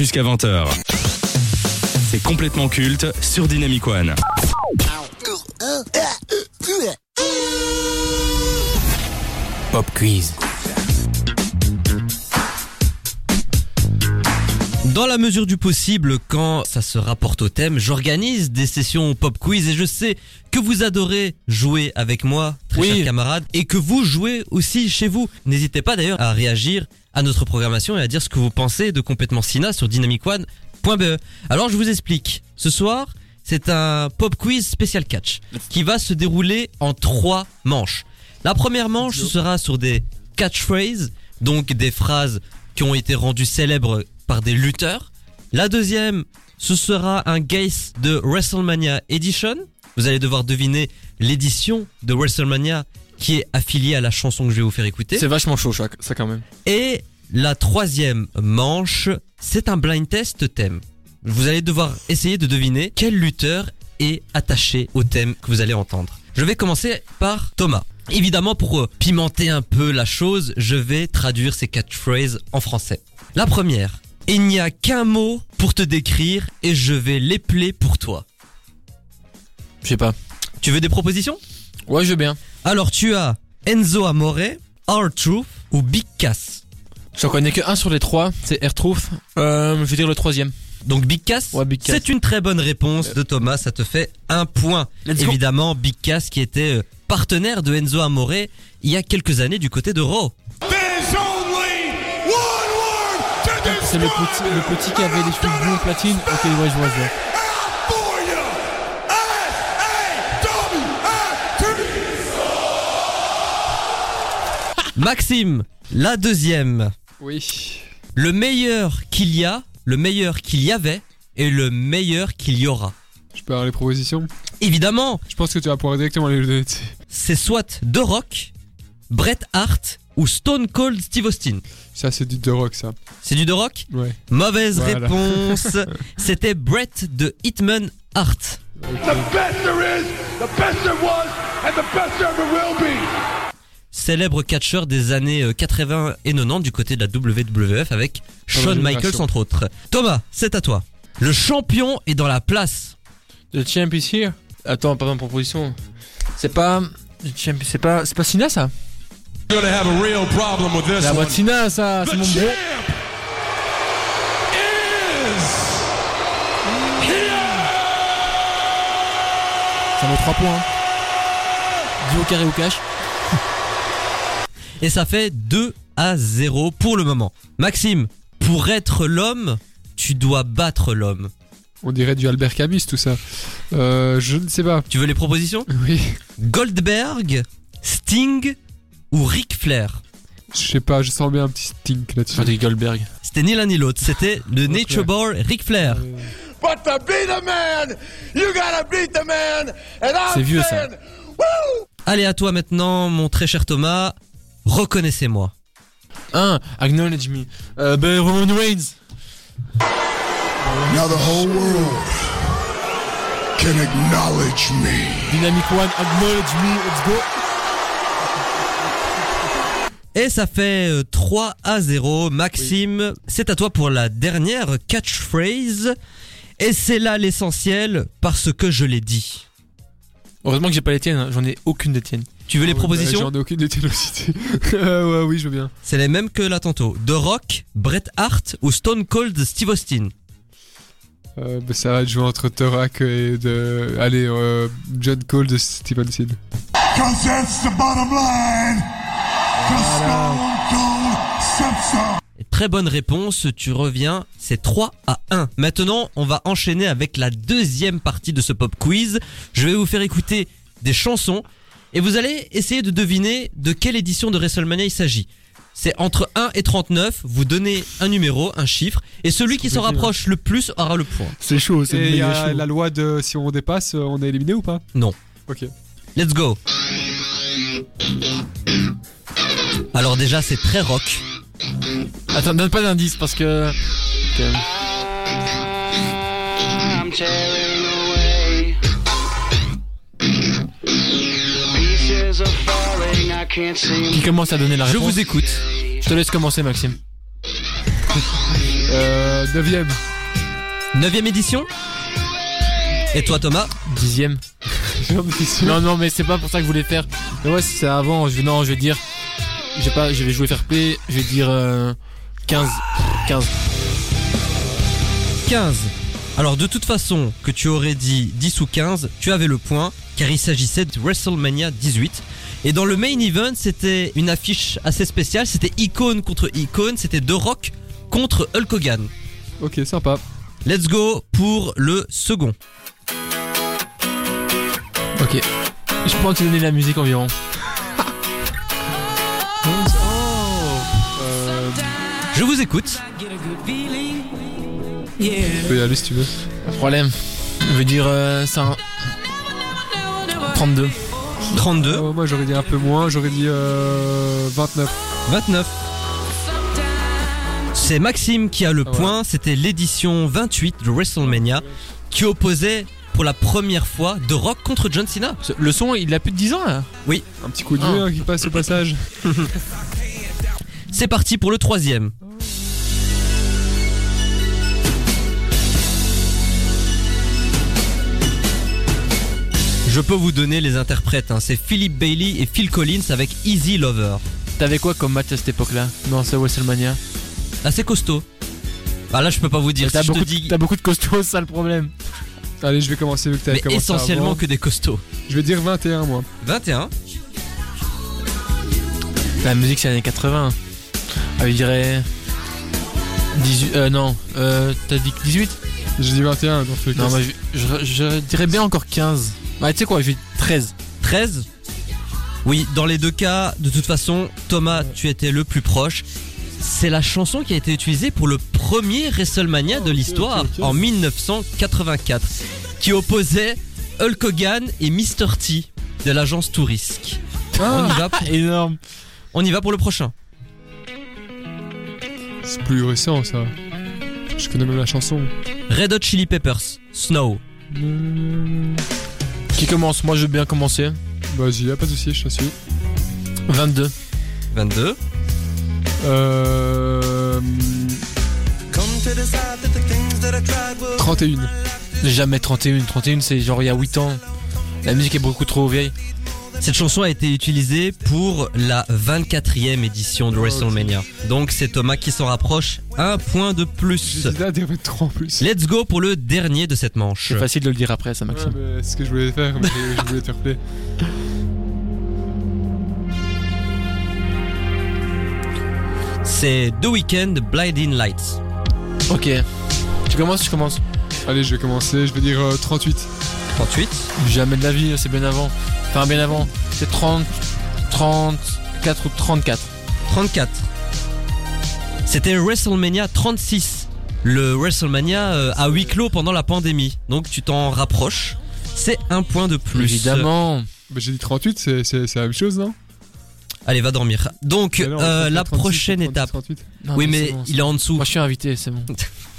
jusqu'à 20h. C'est complètement culte sur Dynamic One. Pop quiz. Dans la mesure du possible, quand ça se rapporte au thème, j'organise des sessions pop quiz et je sais que vous adorez jouer avec moi, très Oui. chers camarades, et que vous jouez aussi chez vous. N'hésitez pas d'ailleurs à réagir à notre programmation et à dire ce que vous pensez de Complètement Sina sur dynamicone.be. Alors je vous explique. Ce soir, c'est un pop quiz spécial catch qui va se dérouler en trois manches. La première manche ce sera sur des catchphrases, donc des phrases qui ont été rendues célèbres par des lutteurs. La deuxième, ce sera un guess de WrestleMania Edition. Vous allez devoir deviner l'édition de WrestleMania qui est affiliée à la chanson que je vais vous faire écouter. C'est vachement chaud, ça, ça quand même. Et la troisième manche, c'est un blind test thème. Vous allez devoir essayer de deviner quel lutteur est attaché au thème que vous allez entendre. Je vais commencer par Thomas. Évidemment, pour euh, pimenter un peu la chose, je vais traduire ces catchphrases en français. La première. Il n'y a qu'un mot pour te décrire et je vais l'épeler pour toi. Je sais pas. Tu veux des propositions? Ouais, je veux bien. Alors tu as Enzo Amore, R-Truth ou Big Cass? J'en connais que un sur les trois, c'est Airtruth. Euh, je vais dire le troisième. Donc Big Cass, Ouais, Big Cass. c'est une très bonne réponse de Thomas, ça te fait un point. Let's go. Évidemment, Big Cass qui était euh, partenaire de Enzo Amore il y a quelques années du côté de Raw. C'est le petit, le petit qui avait les cheveux blonds platine. Ok, ouais, je vois, je vois. Maxime, la deuxième. Oui. Le meilleur qu'il y a, le meilleur qu'il y avait et le meilleur qu'il y aura. Je peux avoir les propositions? Évidemment, Je pense que tu vas pouvoir directement les donner. c'est soit The Rock, Bret Hart ou Stone Cold Steve Austin. Ça, c'est du The Rock, ça. C'est du The Rock? Ouais. Mauvaise Voilà. réponse. C'était Bret de Hitman Hart. Célèbre catcheur des années euh, 80 et 90 du côté de la WWF avec Shawn. Michaels entre autres. Thomas, c'est à toi. Le champion est dans la place. The champ is here. Attends, pas ma proposition. C'est pas. The champ, c'est pas. C'est pas Sina ça? Gonna have a real problem with this La voix de Sina, ça, c'est mon champ bro. Ça vaut 3 points. hein. Du au carré ou cash. Et ça fait 2 à 0 pour le moment. Maxime, pour être l'homme, tu dois battre l'homme. On dirait du Albert Camus, tout ça. Euh, je ne sais pas. Tu veux les propositions Oui. Goldberg, Sting ou Ric Flair Je sais pas, je sens bien un petit stink là-dessus. Enfin, des Goldberg. C'était ni l'un ni l'autre, c'était le Nature. Boy Ric Flair. But to beat a man, you gotta beat the man. And I'm C'est vieux, ça. woo! Allez à toi maintenant, mon très cher Thomas. Reconnaissez-moi. 1. Acknowledge me. Euh, ben, Roman Reigns. Now the whole world can acknowledge me. Dynamic One, acknowledge me. Let's go. Et ça fait euh, 3 à 0. Maxime, c'est à toi pour la dernière catchphrase. Et c'est là l'essentiel parce que je l'ai dit. Heureusement que j'ai pas les tiennes, hein. j'en ai aucune des tiennes. Tu veux les Ouais, propositions J'en ai aucune cités. euh, ouais, oui, je veux bien. C'est les mêmes que là tantôt. The Rock, Bret Hart ou Stone Cold Steve Austin. Euh, bah, ça va jouer entre Thorac et de. Allez, euh, John Cole de Stevenson. Cause that's the bottom line. Cold. Et Très bonne réponse, tu reviens, c'est 3 à 1. Maintenant, on va enchaîner avec la deuxième partie de ce pop quiz. Je vais vous faire écouter des chansons et vous allez essayer de deviner de quelle édition de WrestleMania il s'agit. C'est entre 1 et 39, vous donnez un numéro, un chiffre, et celui qui s'en rapproche le plus aura le point. C'est chaud, c'est Et il y a chaud. la loi de si on dépasse, euh, on est éliminé ou pas? Non. Ok. Let's go Alors déjà, c'est très rock. Attends, donne pas d'indice parce que. Ok. I'm Pieces are falling, I can't Qui seem commence à donner la Je réponse vous écoute. Je te laisse commencer, Maxime. Euh, 9ème. 9 édition Et toi Thomas Dixième. J'en ai sûr. Non, non, mais c'est pas pour ça que je voulais faire. Mais ouais, si c'est avant, je, non, je vais dire. Je vais pas, je vais jouer fair play, je vais dire euh, 15. 15. 15. Alors de toute façon, que tu aurais dit 10 ou 15, tu avais le point, car il s'agissait de WrestleMania 18. Et dans le main event, c'était une affiche assez spéciale, c'était icône contre icône, c'était The Rock contre Hulk Hogan. Ok, sympa. Let's go pour le second. Ok. Je pense te donner la musique environ. Euh, Je vous écoute. tu peux y aller si tu veux? Pas de problème. Je veux dire euh, ça. 32. 32, Euh, moi j'aurais dit un peu moins, j'aurais dit euh, 29. 29. C'est Maxime qui a le Ah ouais. point, c'était l'édition 28 de WrestleMania qui opposait pour la première fois The Rock contre John Cena. Le son, il a plus de 10 ans là. Un petit coup de Ah. vieux hein, qui passe au passage. C'est parti pour le troisième. Je peux vous donner les interprètes, hein. c'est Philip Bailey et Phil Collins avec Easy Lover. T'avais quoi comme match à cette époque-là Non, c'est WrestleMania. Assez costaud. Ah là je peux pas vous dire, T'as si beaucoup, dis, beaucoup de costauds, c'est ça le problème. Allez, je vais commencer vu que t'avais mais commencé essentiellement avant. que des costauds. Je vais dire 21 moi. 21, La musique, c'est les années 80. Ah, je dirais. 18. Euh, non. Euh, t'as dit 18 J'ai dit 21 dans ce cas. Non, je, je- je dirais bien encore 15. Bah, tu sais quoi, je vais 13. 13 Oui, dans les deux cas, de toute façon, Thomas, tu étais le plus proche. C'est la chanson qui a été utilisée pour le premier WrestleMania de l'histoire ok, ok. en 1984, qui opposait Hulk Hogan et Mr. T de l'agence Tourisk. On y va, pour- Énorme. on y va pour le prochain. C'est plus récent ça. Je connais même la chanson. Red Hot Chili Peppers, Snow. Qui commence Moi, je veux bien commencer. Vas-y, y'a pas de soucis, je te suis. 22. 22. Euh... 31. Jamais 31. 31, c'est genre il y a 8 ans. La musique est beaucoup trop vieille. Cette chanson a été utilisée pour la 24e édition de Oh, WrestleMania. Donc c'est Thomas qui s'en rapproche. Un point de plus. J'hésitais à dire 23 en plus. Let's go pour le dernier de cette manche. C'est facile de le dire après, ça, Ouais, Maxime. mais c'est ce que je voulais faire, mais je voulais te faire play. C'est The Weeknd Blinding Lights. Ok. Tu commences, je commence. Allez, je vais commencer, je vais dire euh, 38. 38. Jamais de la vie, c'est bien avant. Enfin, bien avant. C'est 30, 34 ou 34. 34. C'était WrestleMania 36. Le WrestleMania euh, à huis clos pendant la pandémie. Donc tu t'en rapproches. C'est un point de plus. Évidemment. Bah, j'ai dit 38, c'est, c'est, c'est la même chose, non? Allez, va dormir. Donc euh, 38, la 36, prochaine 38, étape. 38. Non, oui, mais bon, il est bon. en dessous. Moi, je suis invité, c'est bon.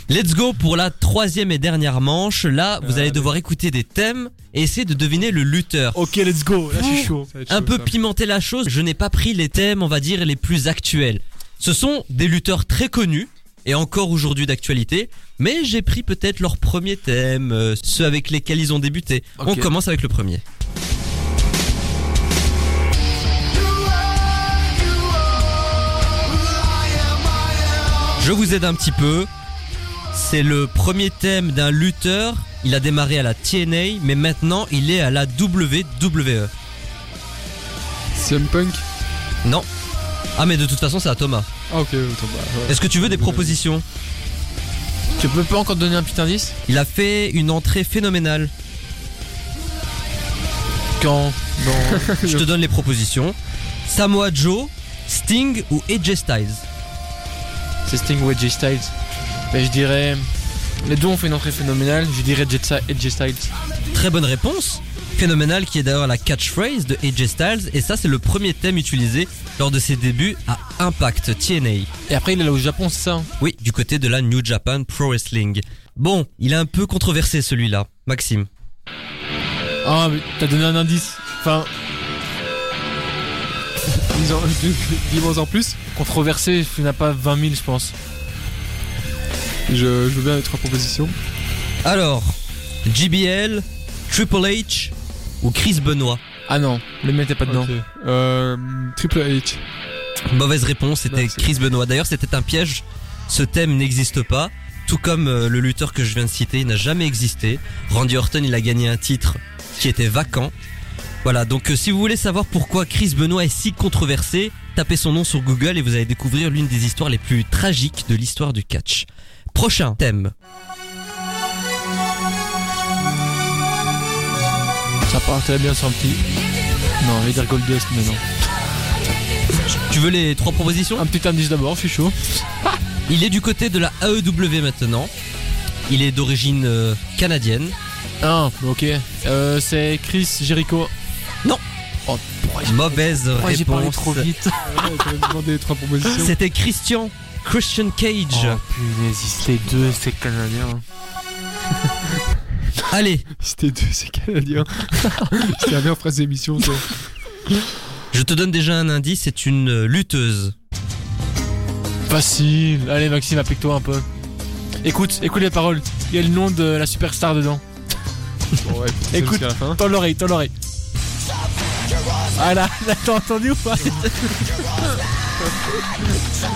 Let's go pour la troisième et dernière manche. Là, vous allez Allez. devoir écouter des thèmes et essayer de deviner le lutteur. Ok, let's go. Là, je suis chaud. Un chaud, peu ça. pimenter la chose, je n'ai pas pris les thèmes, on va dire, les plus actuels. Ce sont des lutteurs très connus et encore aujourd'hui d'actualité, mais j'ai pris peut-être leur premier thème, euh, ceux avec lesquels ils ont débuté. On commence avec le premier. Je vous aide un petit peu. C'est le premier thème d'un lutteur. Il a démarré à la TNA, mais maintenant il est à la WWE. CM Punk Non. Ah mais de toute façon c'est à Thomas. Ah, ok. Est-ce que tu veux des propositions? Tu peux pas encore donner un petit indice? Il a fait une entrée phénoménale. Quand? Dans. Je te donne les propositions. Samoa Joe, Sting ou AJ Styles? c'est Sting ou AJ Styles. Mais je dirais. Les deux ont fait une entrée phénoménale. Je dirais Jet- AJ Styles. Très bonne réponse. Phénoménal qui est d'ailleurs la catchphrase de AJ Styles et ça c'est le premier thème utilisé lors de ses débuts à Impact TNA. Et après, il est là au Japon, c'est ça hein? Oui, du côté de la New Japan Pro Wrestling. Bon, il est un peu controversé celui-là, Maxime. Ah, mais t'as donné un indice. Enfin, Dis-moi en plus. controversé, il n'y en a pas 20 000, je pense. Je, je veux bien les trois propositions. Alors, JBL, Triple H ou Chris Benoit? Ah non, le mien était pas dedans. Euh, Triple H. Mauvaise réponse, c'était Chris Benoit. D'ailleurs, c'était un piège. Ce thème n'existe pas. Tout comme euh, le lutteur que je viens de citer, il n'a jamais existé. Randy Orton, il a gagné un titre qui était vacant. Voilà, donc euh, si vous voulez savoir pourquoi Chris Benoit est si controversé, tapez son nom sur Google et vous allez découvrir l'une des histoires les plus tragiques de l'histoire du catch. Prochain thème. Ça part très bien un petit. Non, je vais dire Goldust, mais non. Tu veux les trois propositions Un petit indice d'abord, je suis chaud. Il est du côté de la AEW maintenant. Il est d'origine euh, canadienne. Ah, ok. Euh, c'est Chris Jericho. Non. Oh, pourquoi Mauvaise pourquoi j'ai parlé réponse. trop vite Ouais, tu m'as demandé les trois propositions. C'était Christian Christian Cage. Oh punaise, c'était deux, c'est canadien. Allez, C'était deux, c'est canadien. C'était la meilleure phrase d'émission. ça. je te donne déjà un indice, c'est une euh, lutteuse. Facile. Allez, Maxime, applique-toi un peu. Écoute, écoute les paroles. Il y a le nom de la superstar dedans. Bon, ouais, c'est Écoute. jusqu'à la fin. Tends l'oreille, tends l'oreille. Ah là, là, t'as entendu ou pas?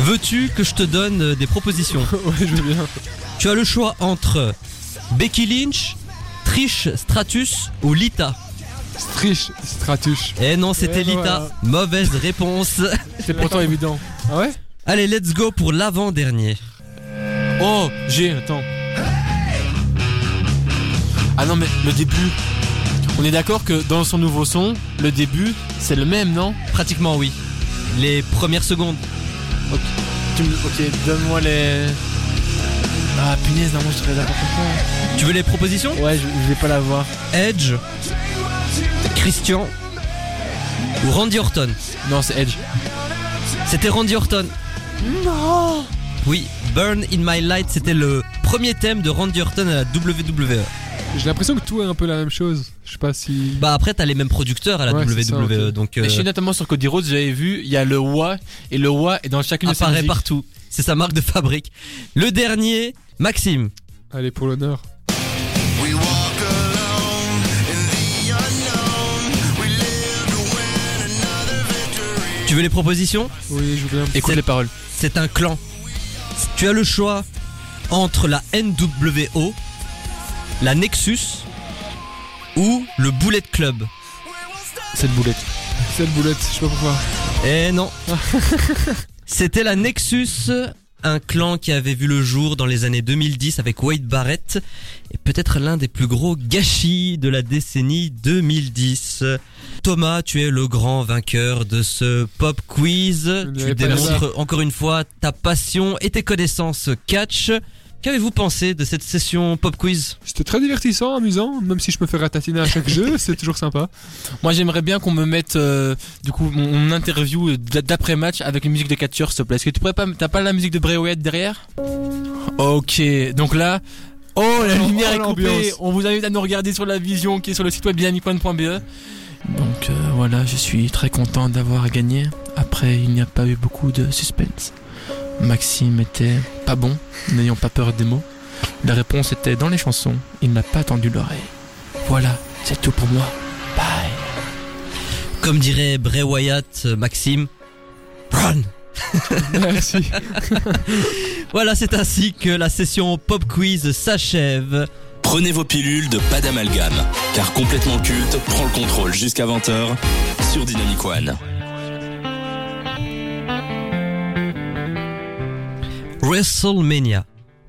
Veux-tu que je te donne euh, des propositions Ouais, je veux bien. Tu as le choix entre Becky Lynch, Trish Stratus ou Lita. Striche, Stratuche. Eh non, c'était Lita. voilà. Mauvaise réponse. C'est pourtant évident. Ah ouais? Allez, let's go pour l'avant-dernier. Oh, j'ai, attends. Ah non, mais le début. On est d'accord que dans son nouveau son, le début, c'est le même, non? Pratiquement oui. Les premières secondes. Ok, donne-moi les. Ah punaise, non, moi je serais d'accord Tu veux les propositions? Ouais, je, je vais pas la voir. Edge, Christian ou Randy Orton? Non, c'est Edge. C'était Randy Orton. Non Oui, Burn in My Light, c'était le premier thème de Randy Orton à la WWE. J'ai l'impression que tout est un peu la même chose. Je sais pas si. Bah après, t'as les mêmes producteurs à la Ouais, WWE, ça, ok. donc Et euh, chez notamment sur Cody Rhodes, j'avais vu, il y a le Wa, et le Wa est dans chacune de ses apparaît musiques. partout. C'est sa marque de fabrique. Le dernier, Maxime. Allez, pour l'honneur. Tu veux les propositions Oui, je veux bien. Écoute les paroles. C'est un clan. Tu as le choix entre la NWO, la Nexus ou le Bullet Club. Cette boulette. Cette boulette, je sais pas pourquoi. Eh non. C'était la Nexus, un clan qui avait vu le jour dans les années 2010 avec Wade Barrett et peut-être l'un des plus gros gâchis de la décennie 2010. Thomas, tu es le grand vainqueur de ce pop quiz. Tu démontres encore une fois ta passion et tes connaissances catch. Qu'avez-vous pensé de cette session pop quiz C'était très divertissant, amusant, même si je me fais ratatiner à chaque jeu, c'est toujours sympa. Moi j'aimerais bien qu'on me mette euh, du coup mon, interview d'après match avec une musique de catcheur s'il te plaît. Est-ce que tu pourrais pas t'as pas la musique de Bray Wyatt derrière? Ok, donc là Oh la Oh, lumière oh, est coupée. On vous invite à nous regarder sur la vision qui est sur le site web dynamic1.be. Donc euh, voilà, je suis très content d'avoir gagné. Après, il n'y a pas eu beaucoup de suspense. Maxime était pas bon, n'ayons pas peur des mots. La réponse était dans les chansons. Il n'a pas tendu l'oreille. Voilà, c'est tout pour moi. Bye. Comme dirait Bray Wyatt, euh, Maxime, run Merci. Voilà, c'est ainsi que la session pop quiz s'achève. Prenez vos pilules de pas d'amalgame, car complètement culte prend le contrôle jusqu'à 20h sur Dynamic One. WrestleMania,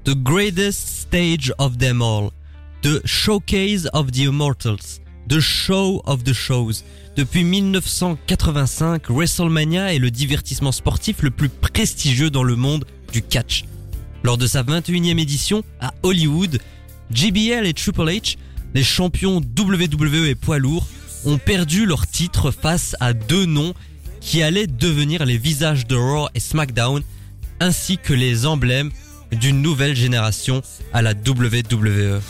the greatest stage of them all, the showcase of the immortals, the show of the shows. Depuis 1985, WrestleMania est le divertissement sportif le plus prestigieux dans le monde du catch. Lors de sa 21e édition à Hollywood, JBL et Triple H, les champions WWE et poids lourds, ont perdu leur titre face à deux noms qui allaient devenir les visages de Raw et SmackDown ainsi que les emblèmes d'une nouvelle génération à la. WWE.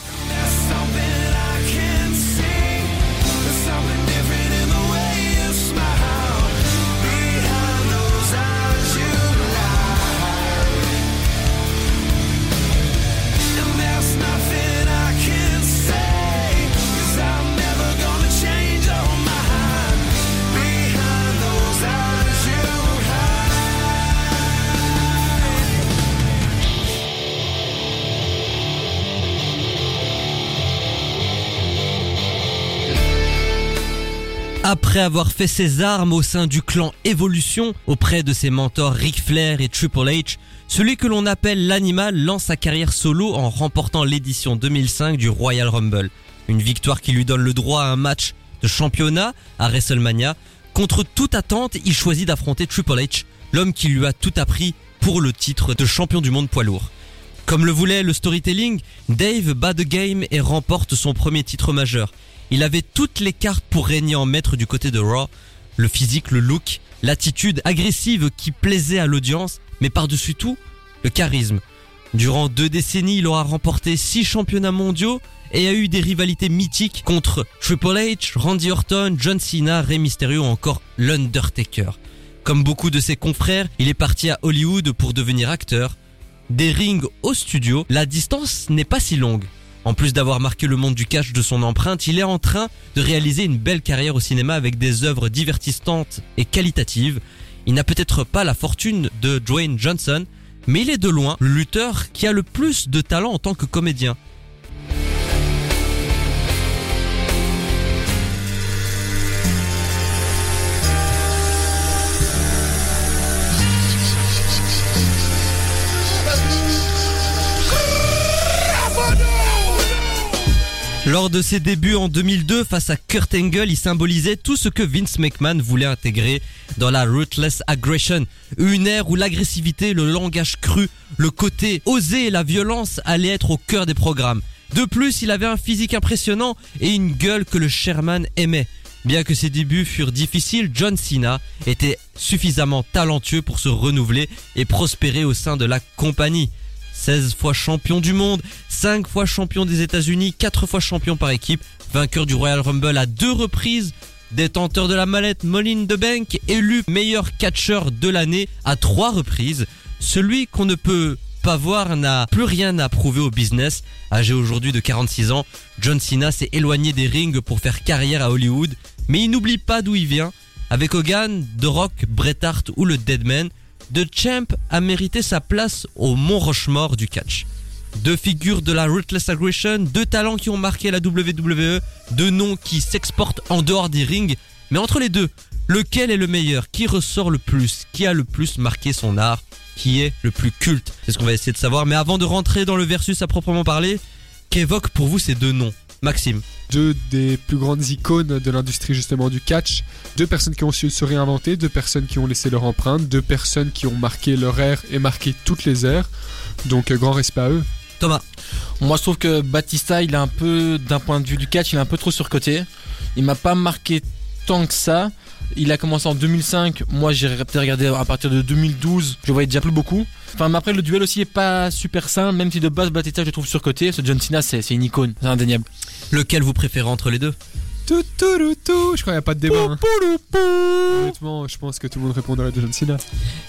Après avoir fait ses armes au sein du clan Evolution auprès de ses mentors Ric Flair et Triple H, celui que l'on appelle l'animal lance sa carrière solo en remportant l'édition 2005 du Royal Rumble. Une victoire qui lui donne le droit à un match de championnat à WrestleMania. Contre toute attente, il choisit d'affronter Triple H, l'homme qui lui a tout appris pour le titre de champion du monde poids lourd. Comme le voulait le storytelling, Dave bat the game et remporte son premier titre majeur. Il avait toutes les cartes pour régner en maître du côté de Raw. Le physique, le look, l'attitude agressive qui plaisait à l'audience, mais par-dessus tout, le charisme. Durant deux décennies, il aura remporté six championnats mondiaux et a eu des rivalités mythiques contre Triple H, Randy Orton, John Cena, Rey Mysterio ou encore l'Undertaker. Comme beaucoup de ses confrères, il est parti à Hollywood pour devenir acteur. Des rings au studio, la distance n'est pas si longue. En plus d'avoir marqué le monde du catch de son empreinte, il est en train de réaliser une belle carrière au cinéma avec des œuvres divertissantes et qualitatives. Il n'a peut-être pas la fortune de Dwayne Johnson, mais il est de loin le lutteur qui a le plus de talent en tant que comédien. Lors de ses débuts en 2002 face à Kurt Angle, il symbolisait tout ce que Vince McMahon voulait intégrer dans la Ruthless Aggression. Une ère où l'agressivité, le langage cru, le côté osé et la violence allaient être au cœur des programmes. De plus, il avait un physique impressionnant et une gueule que le Sherman aimait. Bien que ses débuts furent difficiles, John Cena était suffisamment talentueux pour se renouveler et prospérer au sein de la compagnie. 16 fois champion du monde, 5 fois champion des États-Unis, 4 fois champion par équipe, vainqueur du Royal Rumble à deux reprises, détenteur de la mallette Moline de Bank, élu meilleur catcheur de l'année à trois reprises. Celui qu'on ne peut pas voir n'a plus rien à prouver au business. Âgé aujourd'hui de 46 ans, John Cena s'est éloigné des rings pour faire carrière à Hollywood, mais il n'oublie pas d'où il vient. Avec Hogan, The Rock, Bret Hart ou le Deadman, The Champ a mérité sa place au Mont Rochemort du catch. Deux figures de la Ruthless Aggression, deux talents qui ont marqué la WWE, deux noms qui s'exportent en dehors des rings, mais entre les deux, lequel est le meilleur? Qui ressort le plus? Qui a le plus marqué son art? Qui est le plus culte? C'est ce qu'on va essayer de savoir, mais avant de rentrer dans le versus à proprement parler, qu'évoquent pour vous ces deux noms? Maxime deux des plus grandes icônes de l'industrie justement du catch, deux personnes qui ont su se réinventer, deux personnes qui ont laissé leur empreinte, deux personnes qui ont marqué leur ère et marqué toutes les ères. Donc euh, grand respect à eux. Thomas Moi, je trouve que Batista, il est un peu, d'un point de vue du catch, il est un peu trop surcoté. Il m'a pas marqué tant que ça. Il a commencé en 2005. Moi, j'ai peut-être regardé à partir de 2012. Je voyais déjà plus beaucoup. Enfin, mais après, le duel aussi est pas super simple. Même si de base, Batista, je le trouve surcoté. Ce John Cena, c'est une icône. C'est indéniable. Lequel vous préférez entre les deux? Tout, tout, tout, tout. Je crois qu'il n'y a pas de débat. hein. Honnêtement, je pense que tout le monde répondrait de John Cena.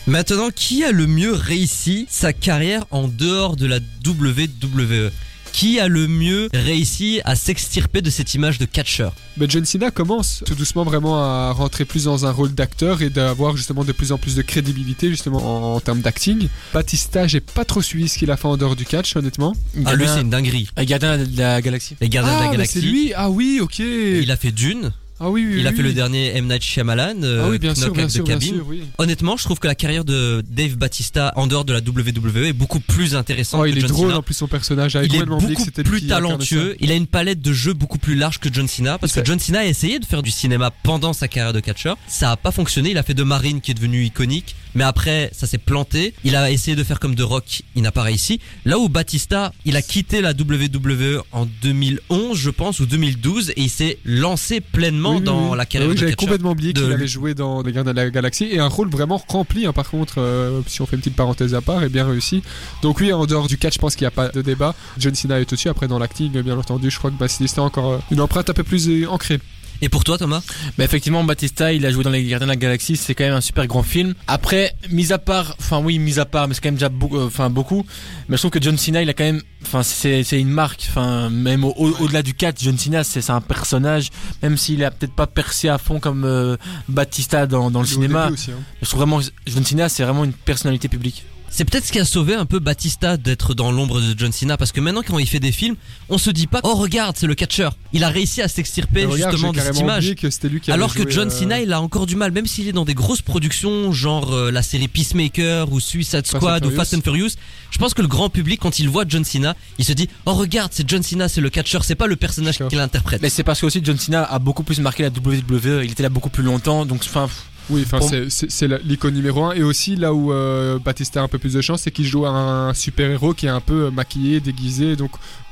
Maintenant, qui a le mieux réussi sa carrière en dehors de la WWE Qui a le mieux réussi à s'extirper de cette image de catcheur? Mais John Cena commence tout doucement vraiment à rentrer plus dans un rôle d'acteur et d'avoir justement de plus en plus de crédibilité justement en, en termes d'acting. Batista, j'ai pas trop suivi ce qu'il a fait en dehors du catch, honnêtement. Ah, lui, c'est une dinguerie. Gardien de la galaxie. Les Gardiens de ah, la mais Galaxie. c'est lui. Ah oui, ok. Il a fait Dune. Ah oui, oui, Il a oui, fait le dernier M. Night Shyamalan, euh, Ah oui, bien sûr, bien sûr, bien sûr. Honnêtement, je trouve que la carrière de Dave Batista en dehors de la WWE est beaucoup plus intéressante Oh, que il est John drôle Cena. en plus son personnage. J'avais Il est que beaucoup plus talentueux. Il a une palette de jeux beaucoup plus large que John Cena parce que John Cena a essayé de faire du cinéma pendant sa carrière de catcheur. Ça a pas fonctionné. Il a fait de Marine qui est devenu iconique, mais après ça s'est planté. Il a essayé de faire comme The Rock. Il n'a pas réussi. Là où Batista, il a quitté la WWE en 2011, je pense, ou 2012, et il s'est lancé pleinement Oui, oui, dans oui. la carrière Oui, de J'avais complètement oublié de qu'il avait joué dans Les Gardiens de la Galaxie et un rôle vraiment rempli, hein, par contre, euh, si on fait une petite parenthèse à part, et bien réussi. Donc, oui, en dehors du catch, je pense qu'il n'y a pas de débat. John Cena est au-dessus. Après, dans l'acting, bien entendu, je crois que Batista a encore euh, une empreinte un peu plus euh, ancrée. Et pour toi, Thomas? Mais effectivement, Batista, il a joué dans Les Gardiens de la Galaxie, c'est quand même un super grand film. Après, mis à part, enfin oui, mis à part, mais c'est quand même déjà beaucoup, euh, enfin beaucoup. Mais je trouve que John Cena, il a quand même, enfin c'est une marque, enfin même au- au- au-delà du catch, John Cena, c'est un personnage, même s'il a peut-être pas percé à fond comme euh, Batista dans dans le cinéma. aussi, hein. Je trouve vraiment que John Cena, c'est vraiment une personnalité publique. C'est peut-être ce qui a sauvé un peu Batista d'être dans l'ombre de John Cena parce que maintenant quand il fait des films, on se dit pas oh regarde c'est le catcheur. Il a réussi à s'extirper justement de cette image. que lui qui Alors que John euh, Cena, il a encore du mal, même s'il est dans des grosses productions, genre euh, la série Peacemaker ou Suicide Fast Squad ou. Fast and Furious. Je pense que le grand public, quand il voit John Cena, il se dit oh regarde c'est John Cena, c'est le catcheur, c'est pas le personnage qu'il interprète. Mais c'est parce que aussi John Cena a beaucoup plus marqué la WWE. Il était là beaucoup plus longtemps, donc enfin. Oui, enfin Pour- c'est- l'icône numéro un et aussi là où euh, Batista a un peu plus de chance, c'est qu'il joue un super héros qui est un peu euh, maquillé, déguisé, donc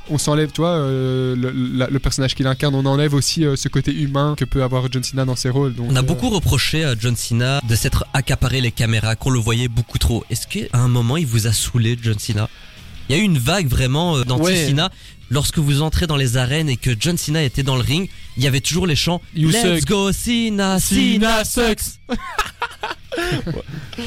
on s'enlève, toi, euh, le, la- le personnage qu'il incarne, on enlève aussi euh, ce côté humain que peut avoir John Cena dans ses rôles. Donc, On a euh, beaucoup reproché à John Cena de s'être accaparé les caméras, qu'on le voyait beaucoup trop. Est-ce qu'à un moment il vous a saoulé John Cena? Il y a eu une vague vraiment d'anti-Cena. Lorsque vous entrez dans les arènes et que John Cena était dans le ring, il y avait toujours les chants You Let's suck. go Cena, Cena. sucks.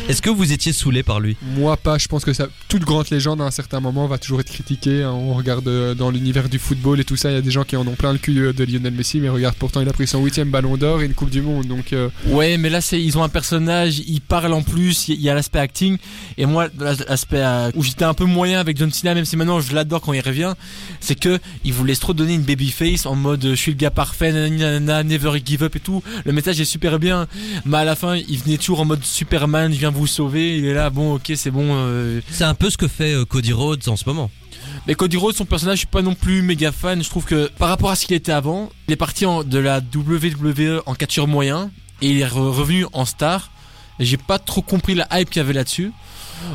Est-ce que vous étiez saoulé par lui? Moi pas, je pense que ça, toute grande légende à un certain moment va toujours être critiquée. hein. On regarde euh, dans l'univers du football et tout ça, il y a des gens qui en ont plein le cul euh, de Lionel Messi, mais regarde pourtant il a pris son huitième ballon d'or et une Coupe du Monde, donc euh, Ouais, mais là, c'est, ils ont un personnage, ils parlent en plus, il y- a l'aspect acting. Et moi, l'aspect euh, où j'étais un peu moyen avec John Cena, même si maintenant je l'adore quand il revient, c'est que il vous laisse trop donner une babyface en mode je suis le gars parfait, nanana, never give up et tout. Le message est super bien, mais à la fin, il venait toujours en mode Superman, je viens vous sauver. Il est là, bon, ok, c'est bon. euh. C'est un peu ce que fait euh, Cody Rhodes en ce moment. Mais Cody Rhodes, son personnage, je suis pas non plus méga fan. Je trouve que par rapport à ce qu'il était avant, il est parti en- de la WWE en catcheur moyen et il est re- revenu en star. J'ai pas trop compris la hype qu'il y avait là-dessus.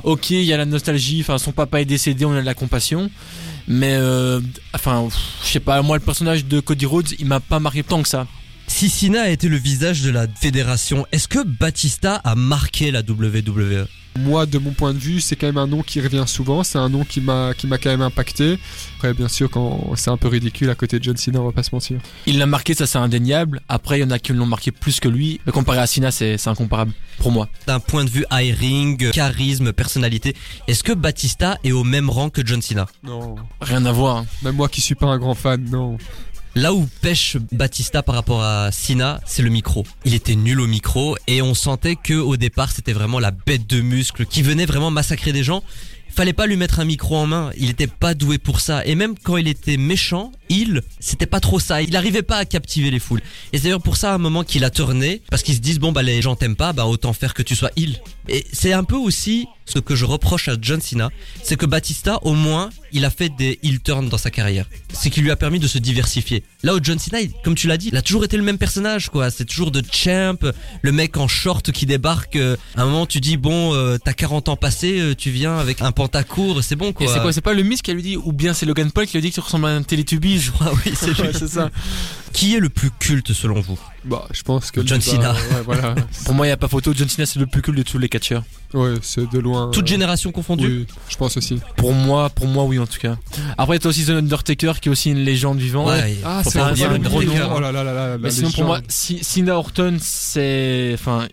Ok, il y a la nostalgie. Enfin, son papa est décédé, on a de la compassion. Mais euh, enfin, je sais pas. Moi, le personnage de Cody Rhodes, il m'a pas marqué tant que ça. Si Cena a été le visage de la fédération, est-ce que Batista a marqué la WWE moi de mon point de vue c'est quand même un nom qui revient souvent, c'est un nom qui m'a qui m'a quand même impacté. Après bien sûr quand c'est un peu ridicule à côté de John Cena, on va pas se mentir. Il l'a marqué, ça c'est indéniable. Après, il y en a qui l'ont marqué plus que lui. Mais comparé à Cena, c'est c'est incomparable pour moi. D'un point de vue high ring, charisme, personnalité, est-ce que Batista est au même rang que John Cena? Non. Rien à voir. hein. Même moi qui suis pas un grand fan, non. Là où pêche Batista par rapport à Cena, c'est le micro. Il était nul au micro et on sentait que au départ c'était vraiment la bête de muscle qui venait vraiment massacrer des gens. Fallait pas lui mettre un micro en main, il était pas doué pour ça. Et même quand il était méchant, il, c'était pas trop ça. Il arrivait pas à captiver les foules. Et c'est d'ailleurs pour ça à un moment qu'il a tourné, parce qu'ils se disent bon bah les gens t'aiment pas, bah autant faire que tu sois il. Et c'est un peu aussi ce que je reproche à John Cena, c'est que Batista au moins il a fait des heel turns dans sa carrière. C'est qui lui a permis de se diversifier. Là où John Cena, il- comme tu l'as dit, il a toujours été le même personnage quoi. C'est toujours de champ, le mec en short qui débarque. euh, À un moment tu dis bon euh, t'as 40 ans passés, euh, tu viens avec un pantacourt, c'est bon quoi. Et c'est quoi C'est pas le Miss qui lui dit, ou bien c'est Logan Paul qui lui dit que tu ressembles à un Teletubbies Ah oui, c'est. Ouais, ça. Qui est le plus culte selon vous? Bah, je pense que John bah, Cena. ouais, voilà. Pour moi, il y a pas photo. John Cena, c'est le plus cool de tous les catcheurs. Ouais, c'est de loin. Toute génération confondue Oui, je pense aussi. Pour moi, pour moi, oui, en tout cas. Après, t'as aussi The Undertaker, qui est aussi une légende vivante. Ouais, Ah, c'est le gros nom. Oh là là là là. Mais sinon, pour moi, Cena Orton, c'est, enfin,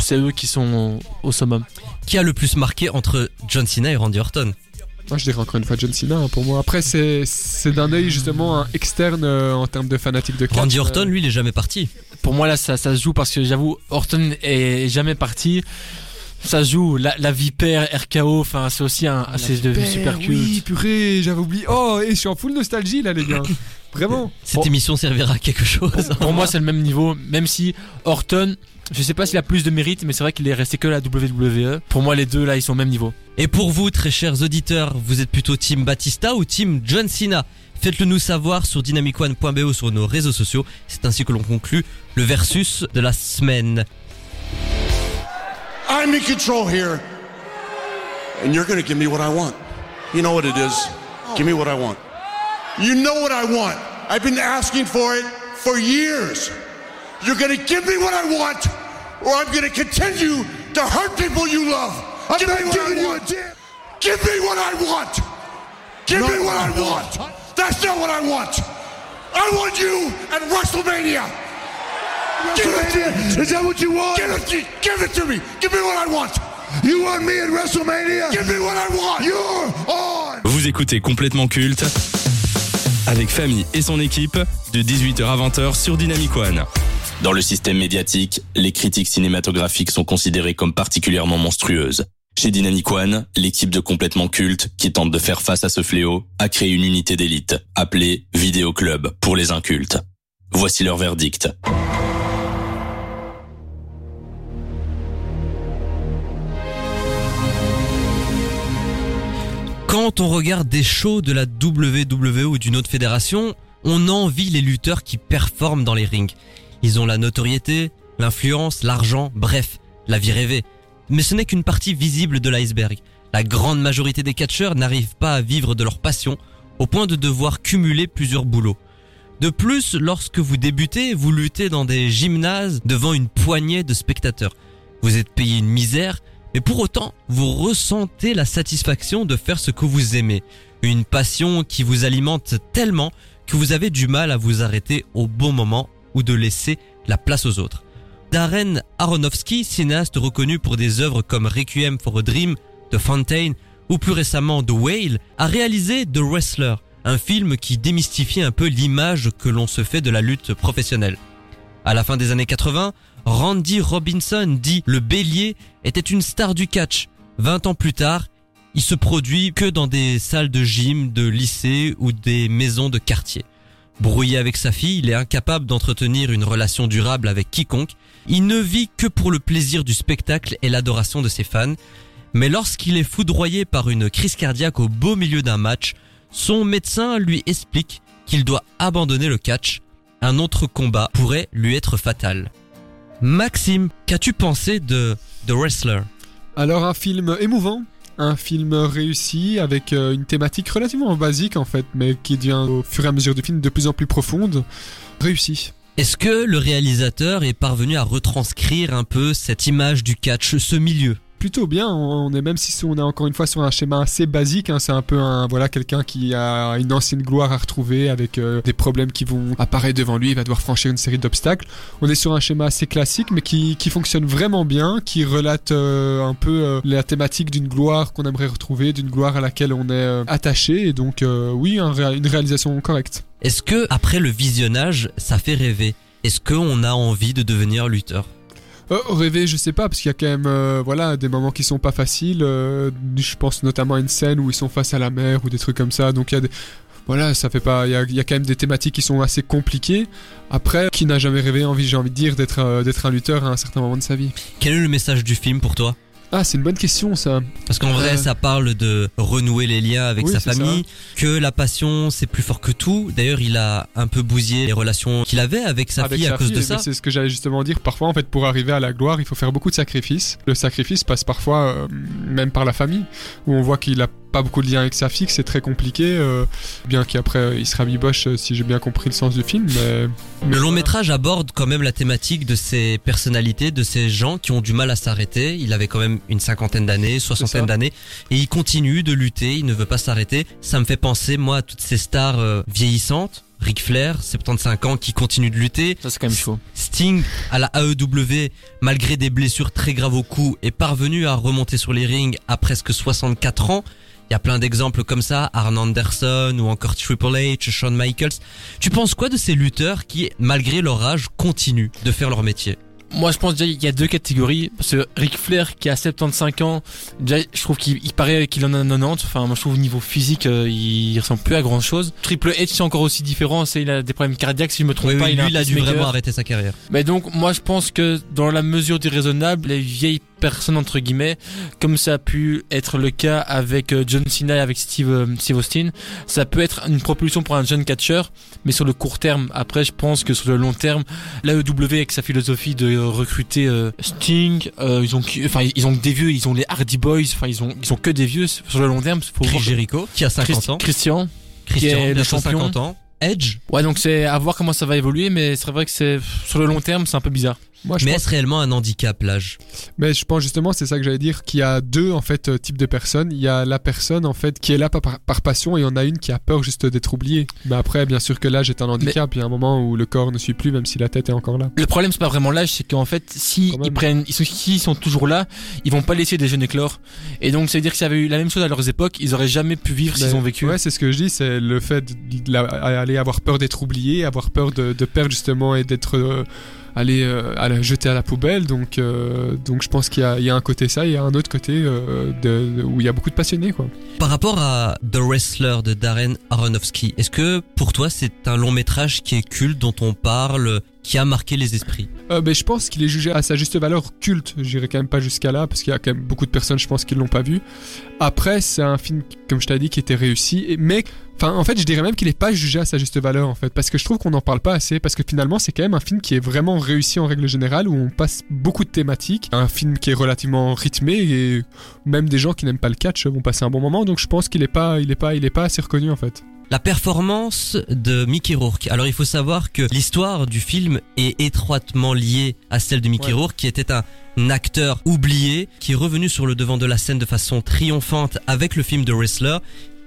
c'est eux qui sont au, au summum. Qui a le plus marqué entre John Cena et Randy Orton? Moi, je dirais encore une fois John Cena hein, pour moi. Après, c'est c'est d'un œil justement hein, externe euh, en termes de fanatique de catch. Randy euh, Orton, lui, il est jamais parti. Pour moi, là, ça, ça se joue parce que j'avoue, Orton est jamais parti. Ça joue, la, la vipère, RKO, enfin, c'est aussi un, c'est devenu super culte. Oui, purée, j'avais oublié. Oh, et je suis en full nostalgie là, les gars. Vraiment. Cette Bon. émission servira à quelque chose. Pour moi, c'est le même niveau, même si Orton, je sais pas s'il a plus de mérite, mais c'est vrai qu'il est resté que la WWE. Pour moi, les deux là, ils sont au même niveau. Et pour vous, très chers auditeurs, vous êtes plutôt Team Batista ou Team John Cena? Faites-le nous savoir sur dynamicone.be ou sur nos réseaux sociaux. C'est ainsi que l'on conclut le versus de la semaine. I'm in control here, and you're gonna give me what I want. You know what it is. Give me what I want. You know what I want. I've been asking for it for years. You're gonna give me what I want, or I'm gonna continue to hurt people you love. I'm give not giving you a damn. Give me what I want. Give me what I want. That's not what I want. I want you at WrestleMania. Give it to me. Is that what you want? Give it, to- give it to me. Give me what I want. You want me at WrestleMania? Give me what I want. You're on. Vous écoutez complètement culte avec Famille et son équipe de 18h à 20h sur Dynamic One. Dans le système médiatique, les critiques cinématographiques sont considérées comme particulièrement monstrueuses. Chez Dynamic One, l'équipe de complètement culte qui tente de faire face à ce fléau a créé une unité d'élite appelée Vidéo Club pour les incultes. Voici leur verdict. Quand on regarde des shows de la WWE ou d'une autre fédération, on envie les lutteurs qui performent dans les rings. Ils ont la notoriété, l'influence, l'argent, bref, la vie rêvée. Mais ce n'est qu'une partie visible de l'iceberg. La grande majorité des catcheurs n'arrivent pas à vivre de leur passion au point de devoir cumuler plusieurs boulots. De plus, lorsque vous débutez, vous luttez dans des gymnases devant une poignée de spectateurs. Vous êtes payé une misère, mais pour autant, vous ressentez la satisfaction de faire ce que vous aimez. Une passion qui vous alimente tellement que vous avez du mal à vous arrêter au bon moment ou de laisser la place aux autres. Darren Aronofsky, cinéaste reconnu pour des œuvres comme Requiem for a Dream, The Fountain ou plus récemment The Whale, a réalisé The Wrestler, un film qui démystifie un peu l'image que l'on se fait de la lutte professionnelle. À la fin des années 80, Randy Robinson, dit le bélier, était une star du catch. 20 ans plus tard, il se produit que dans des salles de gym, de lycée ou des maisons de quartier. Brouillé avec sa fille, il est incapable d'entretenir une relation durable avec quiconque. Il ne vit que pour le plaisir du spectacle et l'adoration de ses fans. Mais lorsqu'il est foudroyé par une crise cardiaque au beau milieu d'un match, son médecin lui explique qu'il doit abandonner le catch. Un autre combat pourrait lui être fatal. Maxime, qu'as-tu pensé de The Wrestler? Alors un film émouvant, un film réussi avec euh, une thématique relativement basique en fait, mais qui devient au fur et à mesure du film de plus en plus profonde. Réussi. Est-ce que le réalisateur est parvenu à retranscrire un peu cette image du catch, ce milieu? Plutôt bien. On est même si on est encore une fois sur un schéma assez basique. hein, c'est un peu un voilà quelqu'un qui a une ancienne gloire à retrouver avec euh, des problèmes qui vont apparaître devant lui. Il va devoir franchir une série d'obstacles. On est sur un schéma assez classique, mais qui, fonctionne vraiment bien, qui relate euh, un peu euh, la thématique d'une gloire qu'on aimerait retrouver, d'une gloire à laquelle on est attaché. Et donc oui, une réalisation correcte. Est-ce que après le visionnage, ça fait rêver? Est-ce qu'on a envie de devenir lutteur? Euh, rêver, je sais pas, parce qu'il y a quand même euh, voilà des moments qui sont pas faciles. euh, je pense notamment à une scène où ils sont face à la mer ou des trucs comme ça. Donc il y a des voilà, ça fait pas. Il y a, y a quand même des thématiques qui sont assez compliquées. Après, qui n'a jamais rêvé envie, j'ai envie de dire, d'être euh, d'être un lutteur à un certain moment de sa vie. Quel est le message du film pour toi? Ah, c'est une bonne question ça. Parce qu'en vrai, Euh. ça parle de renouer les liens avec Oui, sa famille, que la passion c'est plus fort que tout. D'ailleurs, il a un peu bousillé les relations qu'il avait avec sa Avec fille à cause fille, de ça. C'est ce que j'allais justement dire. Parfois, en fait, pour arriver à la gloire, il faut faire beaucoup de sacrifices. Le sacrifice passe parfois euh, même par la famille, où on voit qu'il a pas beaucoup de lien avec sa fille, que c'est très compliqué. euh, bien qu'après, euh, il sera mi-boche, euh, si j'ai bien compris le sens du film. Mais, mais Le long métrage aborde quand même la thématique de ces personnalités, de ces gens qui ont du mal à s'arrêter. Il avait quand même une cinquantaine d'années, soixantaine d'années, et il continue de lutter, il ne veut pas s'arrêter. Ça me fait penser, moi, à toutes ces stars euh, vieillissantes. Ric Flair, 75 ans, qui continue de lutter. Ça, c'est quand même chaud. Sting, à la AEW, malgré des blessures très graves au cou, est parvenu à remonter sur les rings à presque 64 ans. Il y a plein d'exemples comme ça, Arn Anderson ou encore Triple H, Shawn Michaels. Tu penses quoi de ces lutteurs qui, malgré leur âge, continuent de faire leur métier? Moi, je pense déjà il y a deux catégories. Parce que Ric Flair, qui a 75 ans, déjà, je trouve qu'il il paraît qu'il en a 90. Enfin, moi, je trouve au niveau physique, euh, il ressemble plus à grand chose. Triple H, c'est encore aussi différent. C'est il a des problèmes cardiaques, si je me trompe Oui, pas. oui, il lui, a il a dû vraiment arrêter sa carrière. Mais donc, moi, je pense que dans la mesure du raisonnable, les vieilles personnes, entre guillemets, comme ça a pu être le cas avec euh, John Cena et avec Steve, euh, Steve Austin, ça peut être une propulsion pour un jeune catcheur, mais sur le court terme. Après, je pense que sur le long terme, l'AEW avec sa philosophie de euh, recruter euh, Sting, euh, ils ont, qui- enfin, ils ont que des vieux, ils ont les Hardy Boys, enfin, ils ont, ils ont que des vieux. Sur le long terme, faut Chris voir. Jericho, qui a 50 Christ- ans. Christian. Christian, est le champion. 50 ans. Edge? Ouais, donc c'est à voir comment ça va évoluer, mais c'est vrai que c'est sur le long terme, c'est un peu bizarre. Moi, je Mais pense est-ce réellement un handicap, l'âge Mais je pense justement, c'est ça que j'allais dire, qu'il y a deux en fait euh, types de personnes. Il y a la personne en fait qui est là par, passion et il y en a une qui a peur juste d'être oubliée. Mais après, bien sûr que l'âge est un handicap. Il y a un moment où le corps ne suit plus, même si la tête est encore là. Le problème c'est pas vraiment l'âge, c'est qu'en fait si ils prennent, ils sont, s'ils sont toujours là, ils vont pas laisser des jeunes éclore. Et donc c'est à dire que s'il y avait eu la même chose à leurs époques, ils auraient jamais pu vivre s'ils Mais- ont vécu. Ouais, c'est ce que je dis, c'est le fait d'aller avoir peur d'être oublié, avoir peur de, de perdre justement et d'être euh, aller euh, à la jeter à la poubelle. Donc, euh, donc je pense qu'il y, a- il y a un côté ça, il y a un autre côté euh, de- où il y a beaucoup de passionnés, quoi. Par rapport à The Wrestler de Darren Aronofsky, est-ce que pour toi c'est un long métrage qui est culte, dont on parle, qui a marqué les esprits Euh, ben, je pense qu'il est jugé à sa juste valeur culte. J'irai quand même pas jusqu'à là parce qu'il y a quand même beaucoup de personnes, je pense, qui l'ont pas vu. Après, c'est un film, comme je t'ai dit, qui était réussi. Mais, en fait, je dirais même qu'il est pas jugé à sa juste valeur, en fait, parce que je trouve qu'on n'en parle pas assez. Parce que finalement, c'est quand même un film qui est vraiment réussi en règle générale, où on passe beaucoup de thématiques. Un film qui est relativement rythmé et même des gens qui n'aiment pas le catch vont passer un bon moment. Donc, je pense qu'il est pas, il pas, il pas assez reconnu, en fait. La performance de Mickey Rourke. Alors il faut savoir que l'histoire du film est étroitement liée à celle de Mickey Ouais. Rourke, qui était un acteur oublié, qui est revenu sur le devant de la scène de façon triomphante avec le film de Wrestler,